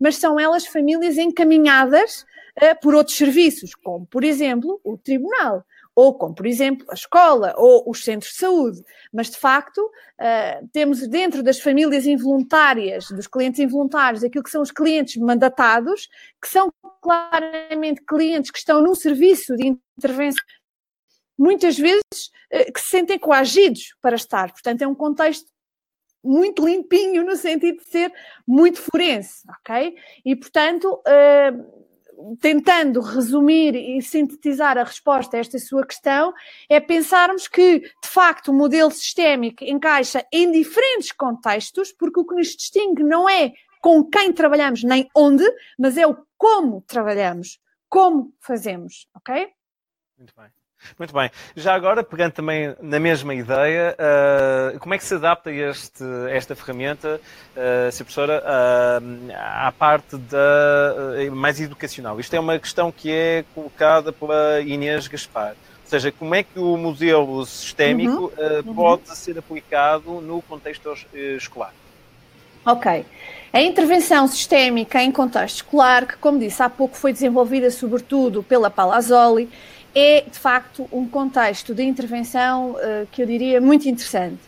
mas são elas famílias encaminhadas uh, por outros serviços, como, por exemplo, o tribunal ou como, por exemplo, a escola ou os centros de saúde. Mas, de facto, uh, temos dentro das famílias involuntárias, dos clientes involuntários, aquilo que são os clientes mandatados, que são claramente clientes que estão num serviço de intervenção, muitas vezes uh, que se sentem coagidos para estar. Portanto, é um contexto muito limpinho no sentido de ser muito forense, ok? E, portanto, uh, tentando resumir e sintetizar a resposta a esta sua questão, é pensarmos que, de facto, o modelo sistémico encaixa em diferentes contextos, porque o que nos distingue não é com quem trabalhamos nem onde, mas é o como trabalhamos, como fazemos, ok? Muito bem. Muito bem. Já agora, pegando também na mesma ideia, uh, como é que se adapta este, esta ferramenta, uh, se professora, uh, à parte da uh, mais educacional? Isto é uma questão que é colocada pela Inês Gaspar. Ou seja, como é que o modelo sistémico uhum. Uhum. pode ser aplicado no contexto escolar? Ok. A intervenção sistémica em contexto escolar, que, como disse há pouco, foi desenvolvida sobretudo pela Palazzoli, é de facto um contexto de intervenção uh, que eu diria muito interessante.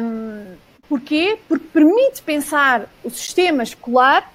Um, porquê? Porque permite pensar o sistema escolar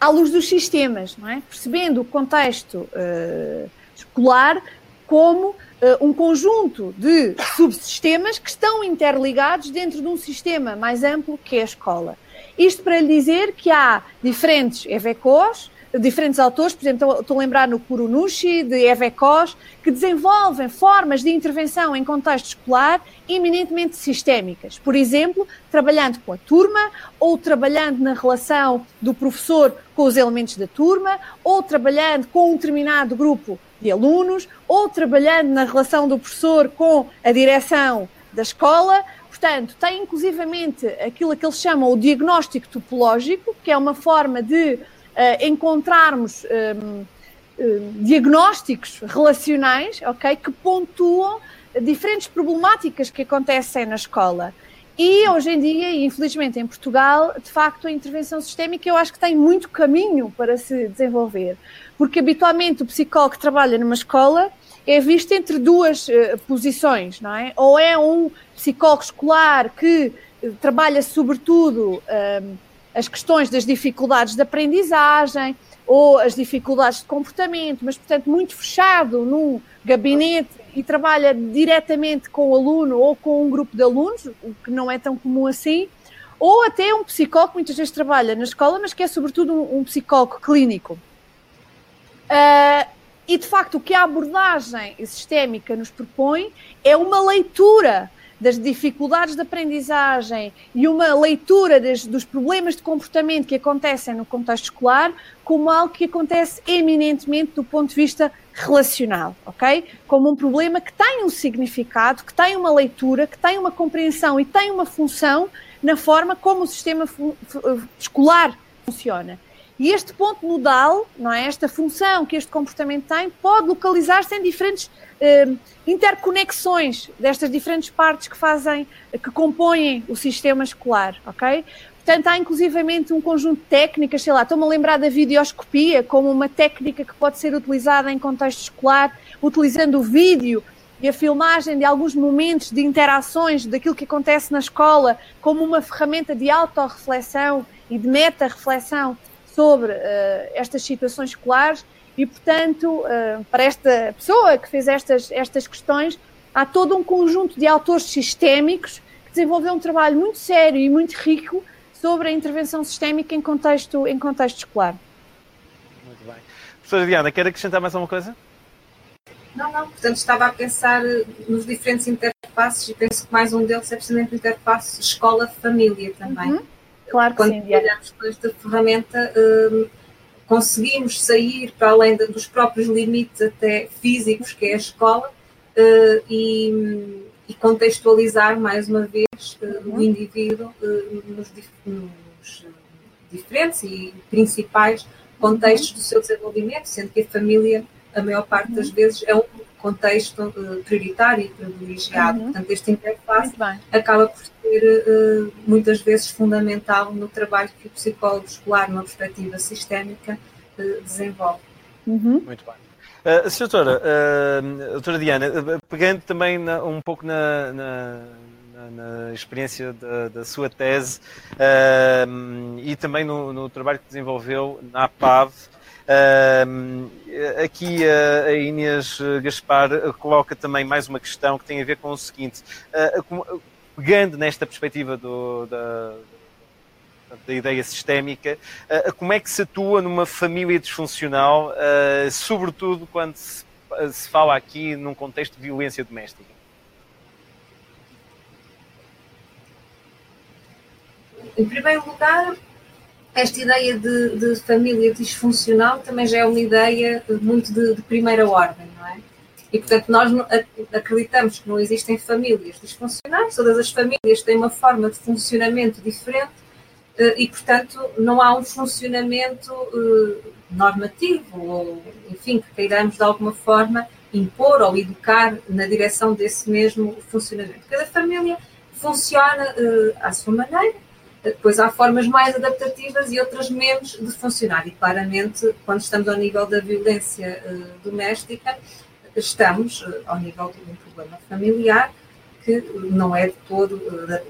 à luz dos sistemas, é? percebendo o contexto uh, escolar como uh, um conjunto de subsistemas que estão interligados dentro de um sistema mais amplo que é a escola. Isto para lhe dizer que há diferentes EVECOs, diferentes autores, por exemplo, estou a lembrar no Kurunushi, de Evecos, que desenvolvem formas de intervenção em contexto escolar eminentemente sistémicas. Por exemplo, trabalhando com a turma, ou trabalhando na relação do professor com os elementos da turma, ou trabalhando com um determinado grupo de alunos, ou trabalhando na relação do professor com a direção da escola. Portanto, tem inclusivamente aquilo que eles chamam o diagnóstico topológico, que é uma forma de encontrarmos um, um, diagnósticos relacionais, ok, que pontuam diferentes problemáticas que acontecem na escola. E hoje em dia, e infelizmente em Portugal, de facto a intervenção sistémica eu acho que tem muito caminho para se desenvolver, porque habitualmente o psicólogo que trabalha numa escola é visto entre duas uh, posições, não é? Ou é um psicólogo escolar que uh, trabalha sobretudo uh, as questões das dificuldades de aprendizagem ou as dificuldades de comportamento, mas, portanto, muito fechado num gabinete e trabalha diretamente com o aluno ou com um grupo de alunos, o que não é tão comum assim, ou até um psicólogo muitas vezes trabalha na escola, mas que é sobretudo um, um psicólogo clínico. Uh, e de facto, o que a abordagem sistémica nos propõe é uma leitura das dificuldades de aprendizagem e uma leitura dos problemas de comportamento que acontecem no contexto escolar como algo que acontece eminentemente do ponto de vista relacional, ok? Como um problema que tem um significado, que tem uma leitura, que tem uma compreensão e tem uma função na forma como o sistema escolar funciona. E este ponto nodal, não é? esta função que este comportamento tem, pode localizar-se em diferentes eh, interconexões destas diferentes partes que fazem, que compõem o sistema escolar, ok? Portanto, há inclusivamente um conjunto de técnicas, sei lá, estou-me a lembrar da videoscopia como uma técnica que pode ser utilizada em contexto escolar, utilizando o vídeo e a filmagem de alguns momentos de interações daquilo que acontece na escola como uma ferramenta de autorreflexão e de meta-reflexão sobre uh, estas situações escolares e, portanto, uh, para esta pessoa que fez estas, estas questões, há todo um conjunto de autores sistémicos que desenvolveu um trabalho muito sério e muito rico sobre a intervenção sistémica em contexto, em contexto escolar. Muito bem. Professora Diana, quer acrescentar mais alguma coisa? Não, não. Portanto, estava a pensar eh, nos diferentes interfaces e penso que mais um deles é precisamente o interface escola-família também. Uhum. Claro que Quando sim. olhamos com esta ferramenta, hum, conseguimos sair para além de, dos próprios limites até físicos, que é a escola, uh, e, e, contextualizar mais uma vez uh, o indivíduo uh, nos, nos, diferentes e principais contextos do seu desenvolvimento, sendo que a família, a maior parte das vezes, é um contexto uh, prioritário e privilegiado. Uhum. Portanto, este interface acaba por ser uh, muitas vezes fundamental no trabalho que o psicólogo escolar, numa perspectiva sistémica, uh, desenvolve. Uhum. Muito bem. Uh, doutora, uh, doutora Diana, pegando também na, um pouco na, na, na experiência da, da, sua tese uh, e também no, no, trabalho que desenvolveu na APAV, Uh, aqui a Inês Gaspar coloca também mais uma questão que tem a ver com o seguinte: uh, pegando nesta perspectiva do, da, da, ideia sistémica, como é que se atua numa família disfuncional, sobretudo quando se, se fala aqui num contexto de violência doméstica? Em primeiro lugar, esta ideia de, de, família disfuncional também já é uma ideia muito de, de, primeira ordem, não é? E, portanto, nós acreditamos que não existem famílias disfuncionais, todas as famílias têm uma forma de funcionamento diferente eh, e, portanto, não há um funcionamento eh, normativo ou, enfim, que queiramos de alguma forma impor ou educar na direção desse mesmo funcionamento. Cada família funciona eh, à sua maneira depois há formas mais adaptativas e outras menos de funcionar. E claramente, quando estamos ao nível da violência uh, doméstica, estamos uh, ao nível de um problema familiar que não é de todo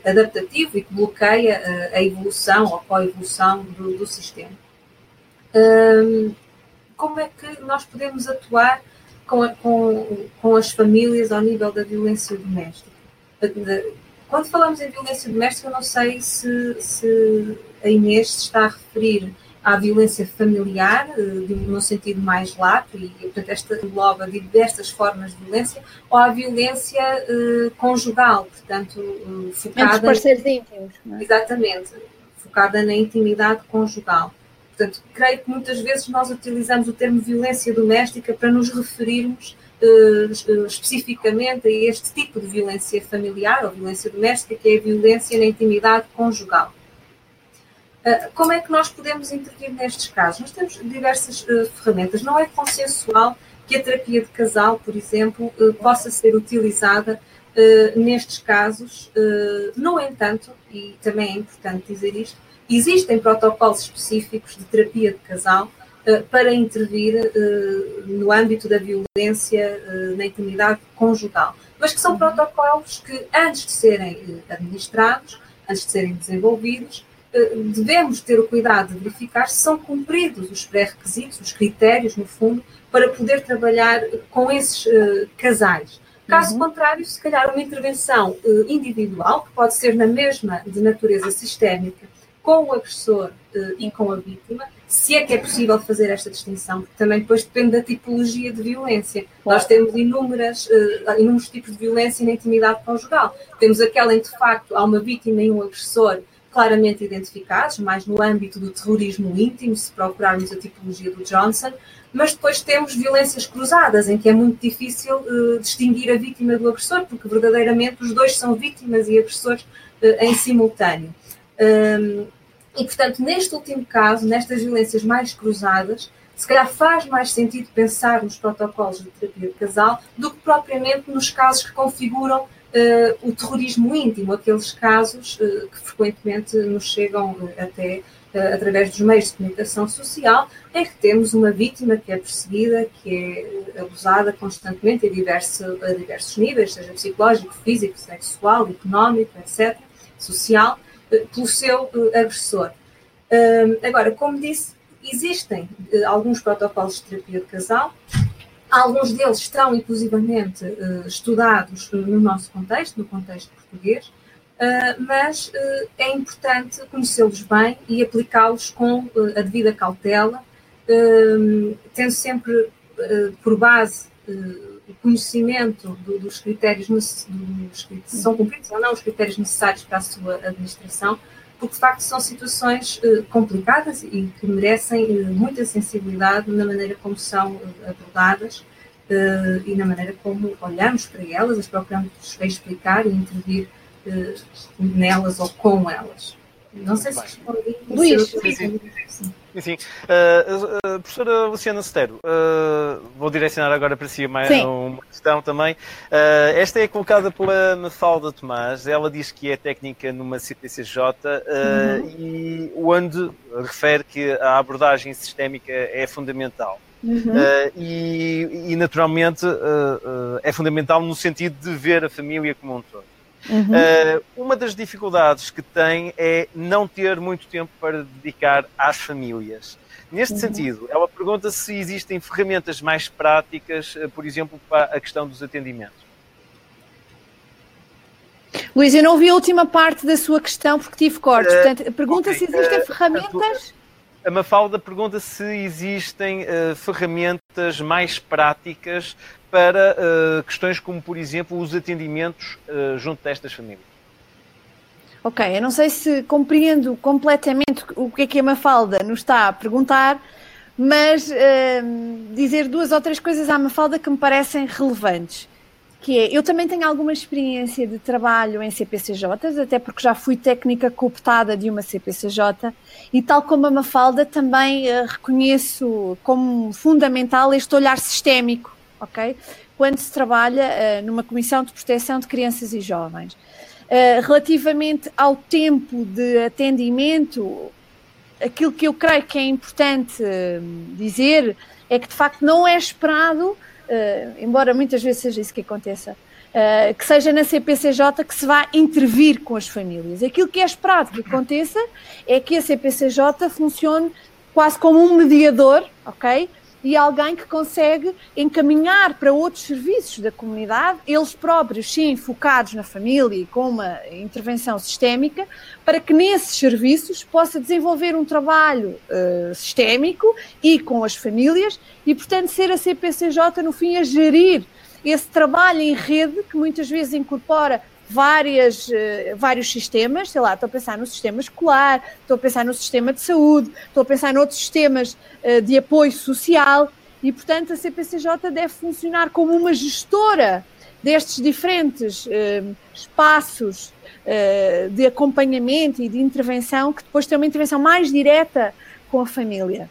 adaptativo e que bloqueia a evolução ou coevolução do, do sistema. como é que nós podemos atuar com, com, com as famílias ao nível da violência doméstica? Quando falamos em violência doméstica, eu não sei se, se a Inês se está a referir à violência familiar, eh, no sentido mais lato, e portanto esta engloba diversas formas de violência, ou à violência uh, conjugal, portanto, uh, focada. Entre parceiros íntimos. É? Exatamente, focada na intimidade conjugal. Portanto, creio que muitas vezes nós utilizamos o termo violência doméstica para nos referirmos uh, especificamente a este tipo de violência familiar ou violência doméstica, que é a violência na intimidade conjugal. Uh, como é que nós podemos intervir nestes casos? Nós temos diversas uh, ferramentas. Não é consensual que a terapia de casal, por exemplo, possa ser utilizada nestes casos. no entanto, e também é importante dizer isto, Existem protocolos específicos de terapia de casal para intervir uh, no âmbito da violência uh, na intimidade conjugal, mas que são protocolos que, antes de serem administrados, antes de serem desenvolvidos, devemos ter o cuidado de verificar se são cumpridos os pré-requisitos, os critérios, no fundo, para poder trabalhar com esses casais. Caso uhum. contrário, se calhar uma intervenção individual, que pode ser na mesma de natureza sistémica, com o agressor uh, e com a vítima, se é que é possível fazer esta distinção, porque também depois depende da tipologia de violência. Nós temos inúmeras, uh, inúmeros tipos de violência na intimidade conjugal. Temos aquela em que, de facto, há uma vítima e um agressor claramente identificados, mais no âmbito do terrorismo íntimo, se procurarmos a tipologia do Johnson, mas depois temos violências cruzadas, em que é muito difícil uh, distinguir a vítima do agressor, porque verdadeiramente os dois são vítimas e agressores uh, em simultâneo. Um, e, portanto, neste último caso, nestas violências mais cruzadas, se calhar faz mais sentido pensar nos protocolos de terapia de casal do que propriamente nos casos que configuram uh, o terrorismo íntimo, aqueles casos uh, que frequentemente nos chegam uh, até através dos meios de comunicação social, em que temos uma vítima que é perseguida, que é abusada constantemente a, diverso, a diversos níveis, seja psicológico, físico, sexual, económico, etc., social, pelo seu eh, agressor. Agora, como disse, existem eh, alguns protocolos de terapia de casal, alguns deles estão inclusivamente eh, estudados no nosso contexto, no contexto português, mas é importante conhecê-los bem e aplicá-los com a devida cautela, tendo sempre por base o conhecimento do, dos critérios dos, se são cumpridos ou não os critérios necessários para a sua administração, porque de facto são situações uh, complicadas e que merecem uh, muita sensibilidade na maneira como são uh, abordadas e na maneira como olhamos para elas, as procuramos explicar e intervir nelas ou com elas. Não sei se respondi. Luís, Sim, sim. Uh, uh, professora Luciana Setero, uh, vou direcionar agora para si mais uma questão também. Uh, esta é colocada pela Mafalda Tomás. Ela diz que é técnica numa CPCJ uhum. e onde refere que a abordagem sistémica é fundamental. Uhum. E, e, naturalmente, é fundamental no sentido de ver a família como um todo. Uhum. Uh, uma das dificuldades que tem é não ter muito tempo para dedicar às famílias. Neste uhum. sentido, ela pergunta se existem ferramentas mais práticas, uh, por exemplo, para a questão dos atendimentos. Luís, eu não ouvi a última parte da sua questão porque tive cortes. Uh, Portanto, pergunta okay. se existem ferramentas. A Mafalda pergunta se existem uh, ferramentas mais práticas para uh, questões como, por exemplo, os atendimentos uh, junto destas famílias. Ok, eu não sei se compreendo completamente o que é que a Mafalda nos está a perguntar, mas uh, dizer duas ou três coisas à Mafalda que me parecem relevantes. Que é, eu também tenho alguma experiência de trabalho em CPCJs, até porque já fui técnica cooptada de uma CPCJ, e tal como a Mafalda, também reconheço como fundamental este olhar sistémico ok? Quando se trabalha uh, numa comissão de proteção de crianças e jovens. Uh, relativamente ao tempo de atendimento, aquilo que eu creio que é importante uh, dizer é que de facto não é esperado, embora muitas vezes seja isso que aconteça, que seja na CPCJ que se vá intervir com as famílias. Aquilo que é esperado que aconteça é que a CPCJ funcione quase como um mediador, ok? E alguém que consegue encaminhar para outros serviços da comunidade, eles próprios, sim, focados na família e com uma intervenção sistémica, para que nesses serviços possa desenvolver um trabalho uh, sistémico e com as famílias e, portanto, ser a CPCJ, no fim, a gerir esse trabalho em rede, que muitas vezes incorpora várias, uh, vários sistemas, sei lá, estou a pensar no sistema escolar, estou a pensar no sistema de saúde, estou a pensar noutros sistemas uh, de apoio social e, portanto, a CPCJ deve funcionar como uma gestora destes diferentes uh, espaços de acompanhamento e de intervenção, que depois tem uma intervenção mais direta com a família.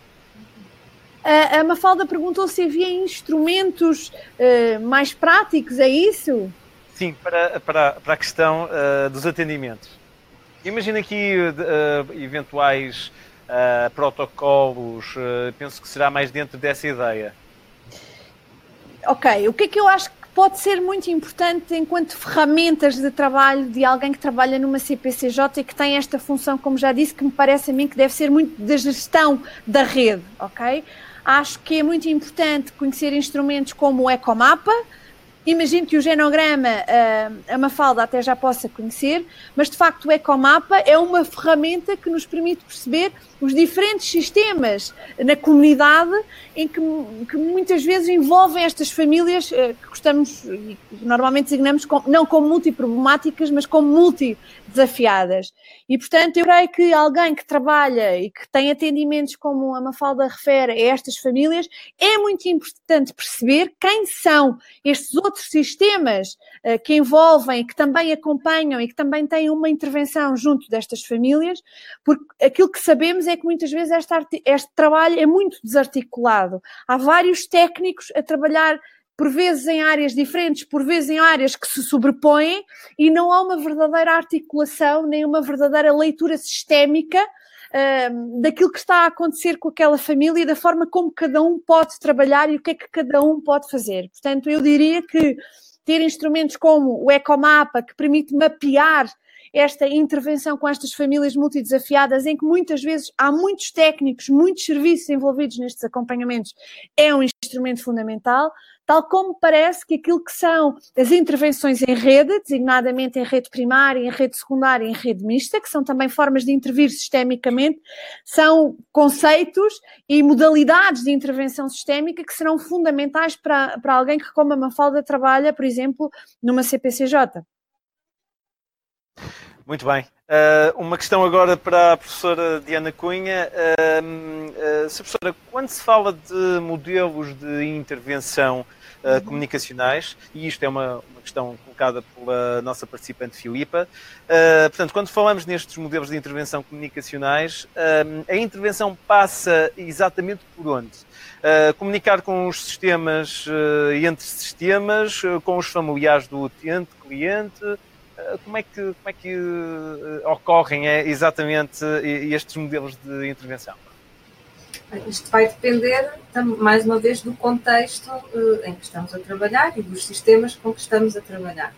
A, Mafalda perguntou se havia instrumentos mais práticos, é isso? Sim, para, para, para a questão uh, dos atendimentos. Imagina aqui uh, eventuais protocolos, penso que será mais dentro dessa ideia. Ok, o que é que eu acho que pode ser muito importante enquanto ferramentas de trabalho de alguém que trabalha numa CPCJ e que tem esta função, como já disse, que me parece a mim que deve ser muito da gestão da rede, ok? Acho que é muito importante conhecer instrumentos como o Ecomapa. Imagino que o genograma ah, a Mafalda até já possa conhecer, mas de facto o Ecomapa é uma ferramenta que nos permite perceber os diferentes sistemas na comunidade em que, que muitas vezes envolvem estas famílias eh, que gostamos, normalmente designamos com, não como multiproblemáticas, mas como multidesafiadas. E, portanto, eu creio que alguém que trabalha e que tem atendimentos como a Mafalda refere a estas famílias, é muito importante perceber quem são estes outros sistemas uh, que envolvem, que também acompanham e que também têm uma intervenção junto destas famílias, porque aquilo que sabemos é que muitas vezes este, este trabalho é muito desarticulado. Há vários técnicos a trabalhar por vezes em áreas diferentes, por vezes em áreas que se sobrepõem, e não há uma verdadeira articulação, nem uma verdadeira leitura sistémica uh, daquilo que está a acontecer com aquela família e da forma como cada um pode trabalhar e o que é que cada um pode fazer. Portanto, eu diria que ter instrumentos como o Ecomapa, que permite mapear esta intervenção com estas famílias multidesafiadas, em que muitas vezes há muitos técnicos, muitos serviços envolvidos nestes acompanhamentos, é um instrumento fundamental, tal como parece que aquilo que são as intervenções em rede, designadamente em rede primária, em rede secundária em rede mista, que são também formas de intervir sistemicamente, são conceitos e modalidades de intervenção sistémica que serão fundamentais para, para alguém que, como a Mafalda, trabalha, por exemplo, numa CPCJ. Muito bem. Uh, uma questão agora para a professora Diana Cunha. Uh, uh, professora, quando se fala de modelos de intervenção uh, comunicacionais, e isto é uma, uma, questão colocada pela nossa participante Filipa, portanto, quando falamos nestes modelos de intervenção comunicacionais, a intervenção passa exatamente por onde? comunicar com os sistemas, entre sistemas, com os familiares do utente, cliente, eh, como é que, como é que uh, ocorrem exatamente estes modelos de intervenção? Isto vai depender, mais uma vez, do contexto uh, em que estamos a trabalhar e dos sistemas com que estamos a trabalhar.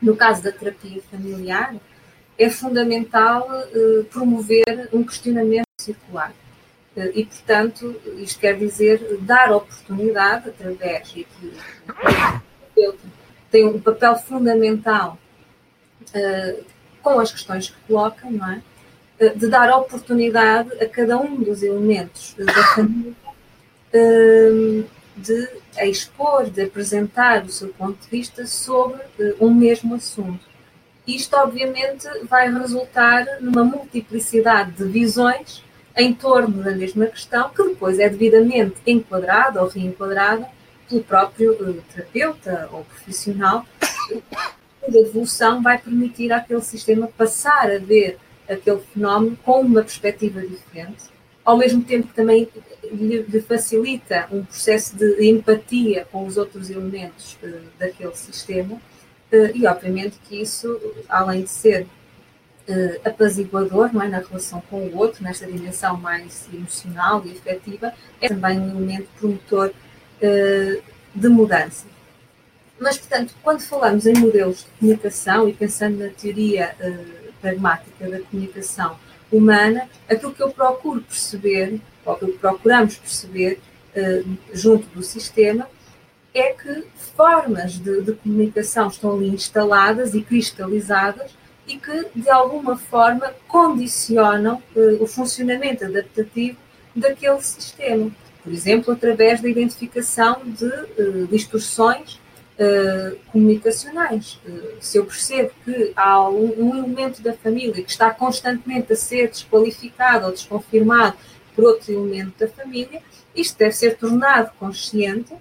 No caso da terapia familiar, é fundamental uh, promover um questionamento circular. e, portanto, isto quer dizer dar oportunidade, através, e aqui tem um papel fundamental com as questões que coloca, não é? Uh, de dar oportunidade a cada um dos elementos da família uh, de expor, de apresentar o seu ponto de vista sobre um mesmo assunto. Isto, obviamente, vai resultar numa multiplicidade de visões em torno da mesma questão, que depois é devidamente enquadrada ou reenquadrada pelo próprio terapeuta ou profissional de evolução vai permitir àquele sistema passar a ver aquele fenómeno com uma perspectiva diferente, ao mesmo tempo que também lhe, facilita um processo de empatia com os outros elementos uh, daquele sistema, uh, e obviamente que isso, além de ser uh, apaziguador não é, na relação com o outro, nesta dimensão mais emocional e afetiva, é também um elemento promotor de mudança. Mas, portanto, quando falamos em modelos de comunicação e pensando na teoria pragmática da comunicação humana, aquilo que eu procuro perceber, ou que procuramos perceber uh, junto do sistema, é que formas de, de, comunicação estão ali instaladas e cristalizadas e que, de alguma forma, condicionam uh, o funcionamento adaptativo daquele sistema. Por exemplo, através da identificação de uh, distorções uh, comunicacionais. se eu percebo que há um, um elemento da família que está constantemente a ser desqualificado ou desconfirmado por outro elemento da família, isto deve ser tornado consciente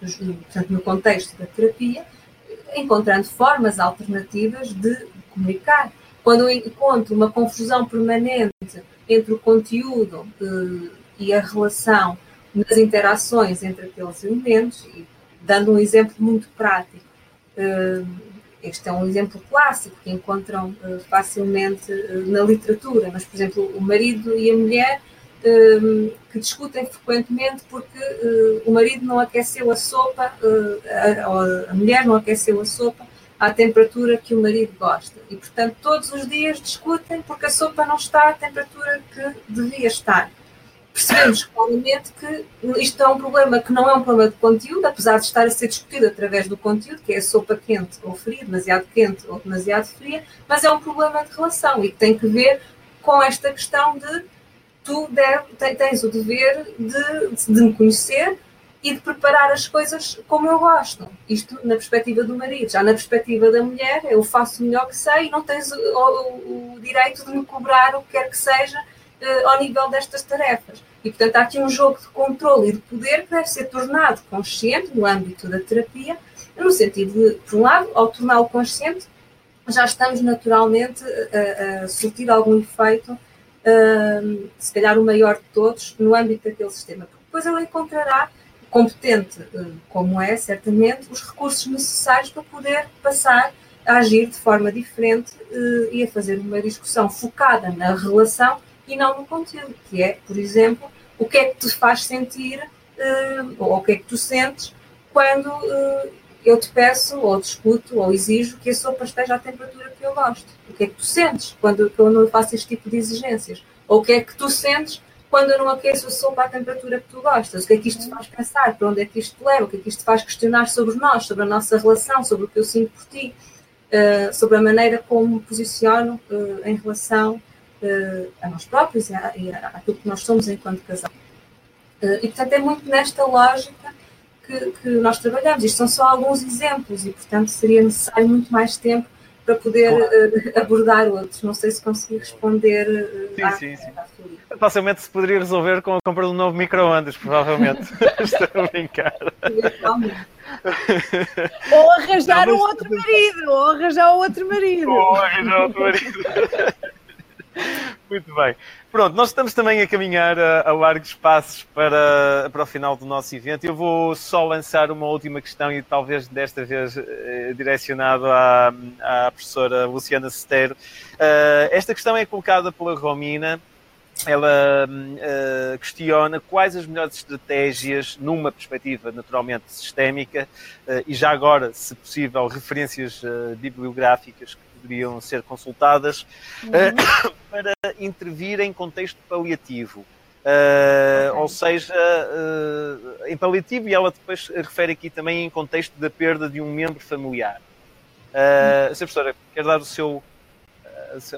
portanto, no contexto da terapia, encontrando formas alternativas de comunicar. Quando eu encontro uma confusão permanente entre o conteúdo e a relação nas interações entre aqueles elementos, e dando um exemplo muito prático, este é um exemplo clássico que encontram facilmente na literatura, mas, por exemplo, o marido e a mulher que discutem frequentemente porque o marido não aqueceu a sopa, a, a, mulher não aqueceu a sopa à temperatura que o marido gosta. E, portanto, todos os dias discutem porque a sopa não está à temperatura que devia estar. Percebemos claramente que isto é um problema que não é um problema de conteúdo, apesar de estar a ser discutido através do conteúdo, que é sopa quente ou fria, demasiado quente ou demasiado fria, mas é um problema de relação e que tem que ver com esta questão de tu deve, tens o dever de, de me conhecer e de preparar as coisas como eu gosto. Isto na perspectiva do marido. Já na perspectiva da mulher, eu faço o melhor que sei e não tens o, o, o direito de me cobrar o que quer que seja uh, ao nível destas tarefas. E, portanto, há aqui um jogo de controle e de poder que deve ser tornado consciente no âmbito da terapia, no sentido de, por um lado, ao torná-lo consciente, já estamos naturalmente a, a surtir algum efeito se calhar o maior de todos, no âmbito daquele sistema. Porque depois ele encontrará, competente como é, certamente, os recursos necessários para poder passar a agir de forma diferente e a fazer uma discussão focada na relação e não no conteúdo, que é, por exemplo, o que é que te faz sentir ou o que é que tu sentes quando eu te peço, ou discuto, ou exijo que a sopa esteja à temperatura que eu gosto. O que é que tu sentes quando eu não faço este tipo de exigências? Ou o que é que tu sentes quando eu não aqueço a sopa à temperatura que tu gostas? O que é que isto te faz pensar? Para onde é que isto te leva? O que é que isto te faz questionar sobre nós, sobre a nossa relação, sobre o que eu sinto por ti, uh, sobre a maneira como me posiciono uh, em relação uh, a nós próprios e, a, e a, àquilo que nós somos enquanto casal. e, portanto, é muito nesta lógica que, que, nós trabalhamos. Isto são só alguns exemplos e, portanto, seria necessário muito mais tempo para poder uh, abordar outros. Não sei se consegui responder. Uh, sim, à, sim, sim. À Facilmente se poderia resolver com a compra de um novo micro-ondas, provavelmente. Estou a brincar. ou arranjar um outro marido, ou arranjar um outro marido. Ou arranjar outro marido. Muito bem. Pronto, nós estamos também a caminhar a, a largos passos para, para o final do nosso evento. Eu vou só lançar uma última questão e talvez desta vez eh, direcionado à, à professora Luciana Cetero. Uh, esta questão é colocada pela Romina. Ela uh, questiona quais as melhores estratégias, numa perspectiva naturalmente sistémica, uh, e já agora, se possível, referências bibliográficas que poderiam ser consultadas uhum. uh, para intervir em contexto paliativo. Uh, okay. Ou seja, uh, em paliativo, e ela depois refere aqui também em contexto da perda de um membro familiar. Uh, uhum. Professora, quer dar o seu,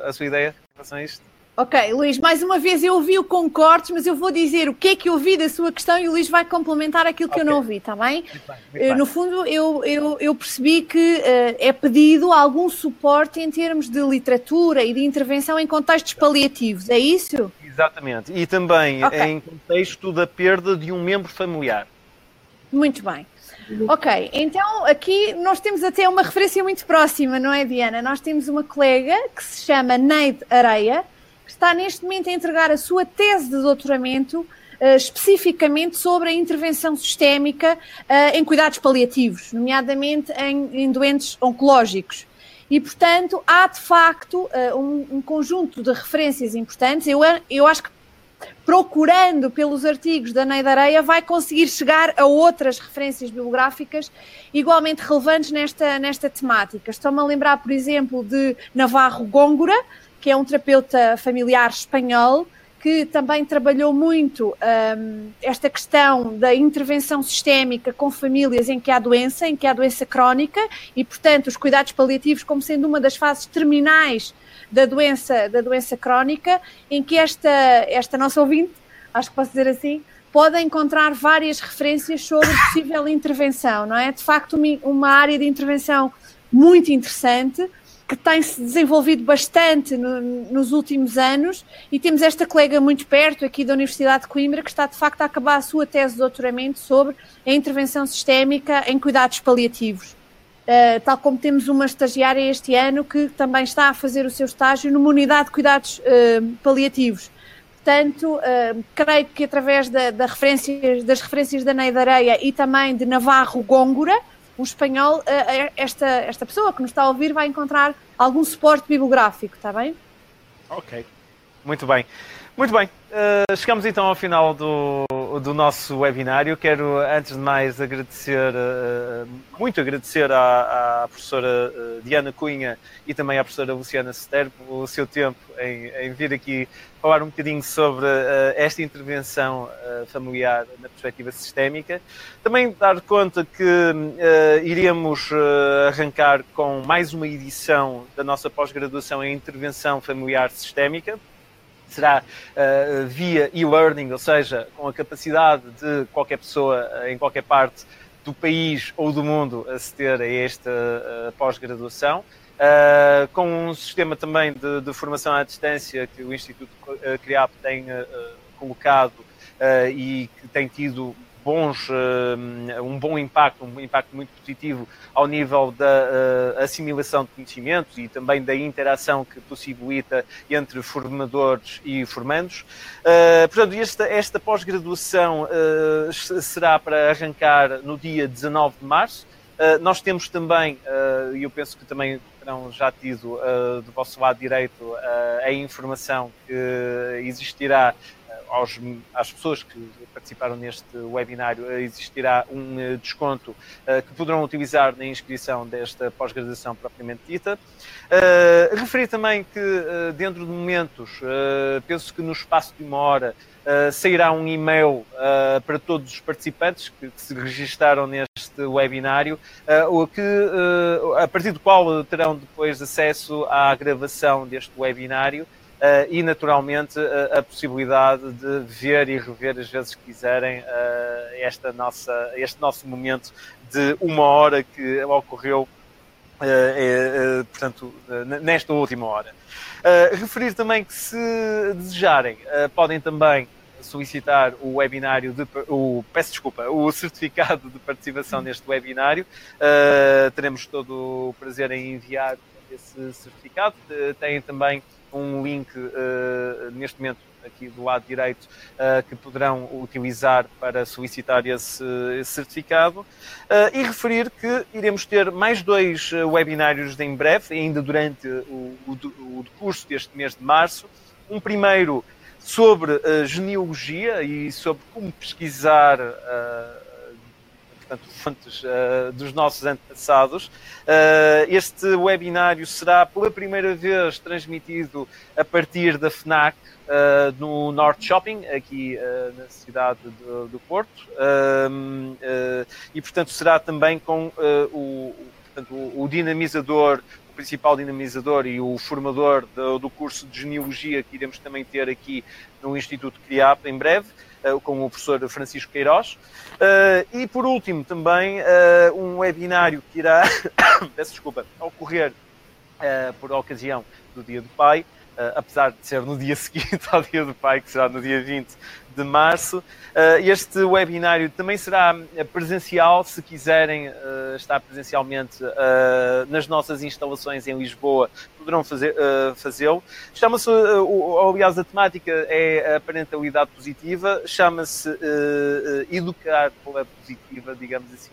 a sua ideia em relação a isto? Ok, Luís, mais uma vez eu ouvi o com cortes, mas eu vou dizer o que é que eu ouvi da sua questão e o Luís vai complementar aquilo que okay. eu não ouvi, está bem? Muito bem, muito bem. No fundo, eu, eu, eu percebi que uh, é pedido algum suporte em termos de literatura e de intervenção em contextos paliativos, é isso? Exatamente, e também okay. em contexto da perda de um membro familiar. Muito bem. Ok, então aqui nós temos até uma referência muito próxima, não é, Diana? Nós temos uma colega que se chama Neide Areia, está neste momento a entregar a sua tese de doutoramento uh, especificamente sobre a intervenção sistémica uh, em cuidados paliativos, nomeadamente em, doentes oncológicos. E, portanto, há de facto uh, um, conjunto de referências importantes. Eu, acho que procurando pelos artigos da Neida Areia, vai conseguir chegar a outras referências bibliográficas igualmente relevantes nesta, nesta temática. Estou-me a lembrar, por exemplo, de Navarro Góngora, que é um terapeuta familiar espanhol, que também trabalhou muito um, esta questão da intervenção sistémica com famílias em que há doença, em que há doença crónica, e, portanto, os cuidados paliativos como sendo uma das fases terminais da doença, da doença crónica, em que esta, esta nossa ouvinte, acho que posso dizer assim, pode encontrar várias referências sobre possível intervenção, não é? De facto, uma área de intervenção muito interessante que tem se desenvolvido bastante no, nos últimos anos e temos esta colega muito perto aqui da Universidade de Coimbra que está de facto a acabar a sua tese de doutoramento sobre a intervenção sistémica em cuidados paliativos. Uh, tal como temos uma estagiária este ano que também está a fazer o seu estágio numa unidade de cuidados uh, paliativos. Portanto, uh, creio que através da, da das referências da Neida Areia e também de Navarro Góngora, o espanhol, esta, esta pessoa que nos está a ouvir vai encontrar algum suporte bibliográfico, está bem? Ok, muito bem. Muito bem, uh, chegamos então ao final do, do nosso webinário. Quero, antes de mais, agradecer, uh, muito agradecer à, à professora uh, Diana Cunha e também à professora Luciana Sterbo o seu tempo em, em, vir aqui falar um bocadinho sobre esta intervenção familiar na perspectiva sistémica. Também dar conta que iremos arrancar com mais uma edição da nossa pós-graduação em intervenção familiar sistémica será uh, via e-learning, ou seja, com a capacidade de qualquer pessoa eh, em qualquer parte do país ou do mundo aceder a esta uh, pós-graduação. Uh, com um sistema também de, de, formação à distância que o Instituto CRIAP tem colocado e que tem tido bons, eh, um bom impacto, um impacto muito positivo ao nível da eh, assimilação de conhecimentos e também da interação que possibilita entre formadores e formandos. Eh, portanto, esta, esta pós-graduação será para arrancar no dia 19 de março. nós temos também, e eu penso que também terão já tido do vosso lado direito a informação que existirá aos, às pessoas que participaram neste webinário existirá um eh, desconto uh, que poderão utilizar na inscrição desta pós-graduação propriamente dita. Referir também que dentro de momentos, penso que no espaço de uma hora, sairá um e-mail para todos os participantes que, se registaram neste webinário, que, a partir do qual terão depois acesso à gravação deste webinário e naturalmente uh, a possibilidade de ver e rever as vezes que quiserem uh, esta nossa, este nosso momento de uma hora que ocorreu, é, portanto, nesta última hora. referir também que se desejarem, podem também solicitar o webinário de, o, peço desculpa, o certificado de participação neste webinário. teremos todo o prazer em enviar esse certificado. Têm também um link uh, neste momento aqui do lado direito uh, que poderão utilizar para solicitar esse, certificado uh, e referir que iremos ter mais dois webinários em breve, ainda durante o, o curso deste mês de março. Um primeiro sobre genealogia e sobre como pesquisar portanto, fontes uh, dos nossos antepassados. Uh, este webinário será pela primeira vez transmitido a partir da FNAC uh, no Norte Shopping, aqui na cidade do, do Porto, e portanto será também com o, portanto, o, o dinamizador o principal dinamizador e o formador do, do, curso de genealogia que iremos também ter aqui no Instituto CRIAP em breve. Eh, com o professor Francisco Queiroz. Eh, e por último, também eh, um webinário que irá, peço desculpa, ocorrer por ocasião do Dia do Pai, Uh, apesar de ser no dia seguinte ao Dia do Pai, que será no dia 20 de março. Uh, este webinário também será presencial, se quiserem uh, estar presencialmente nas nossas instalações em Lisboa, poderão fazê-lo. Chama-se, aliás, a temática é a parentalidade positiva, chama-se Educar pela Positiva, digamos assim.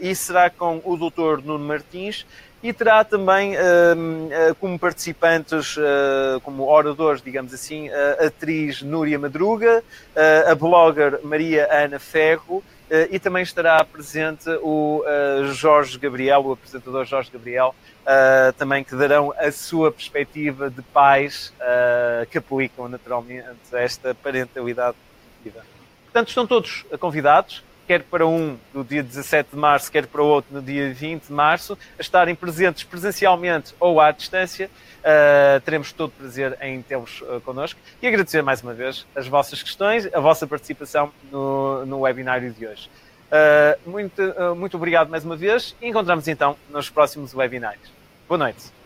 e será com o Dr. Nuno Martins, e terá também como participantes, como oradores, digamos assim, a atriz Núria Madruga, a blogger Maria Ana Ferro e também estará presente o Jorge Gabriel, o apresentador Jorge Gabriel, também que darão a sua perspectiva de pais que aplicam naturalmente esta parentalidade. Portanto, estão todos convidados quer para um no dia 17 de março, quer para o outro no dia 20 de março, a estarem presentes presencialmente ou à distância. Uh, teremos todo o prazer em tê-los uh, connosco e agradecer mais uma vez as vossas questões, a vossa participação no, no webinário de hoje. Uh, muito, muito obrigado mais uma vez e encontramos então nos próximos webinários. Boa noite.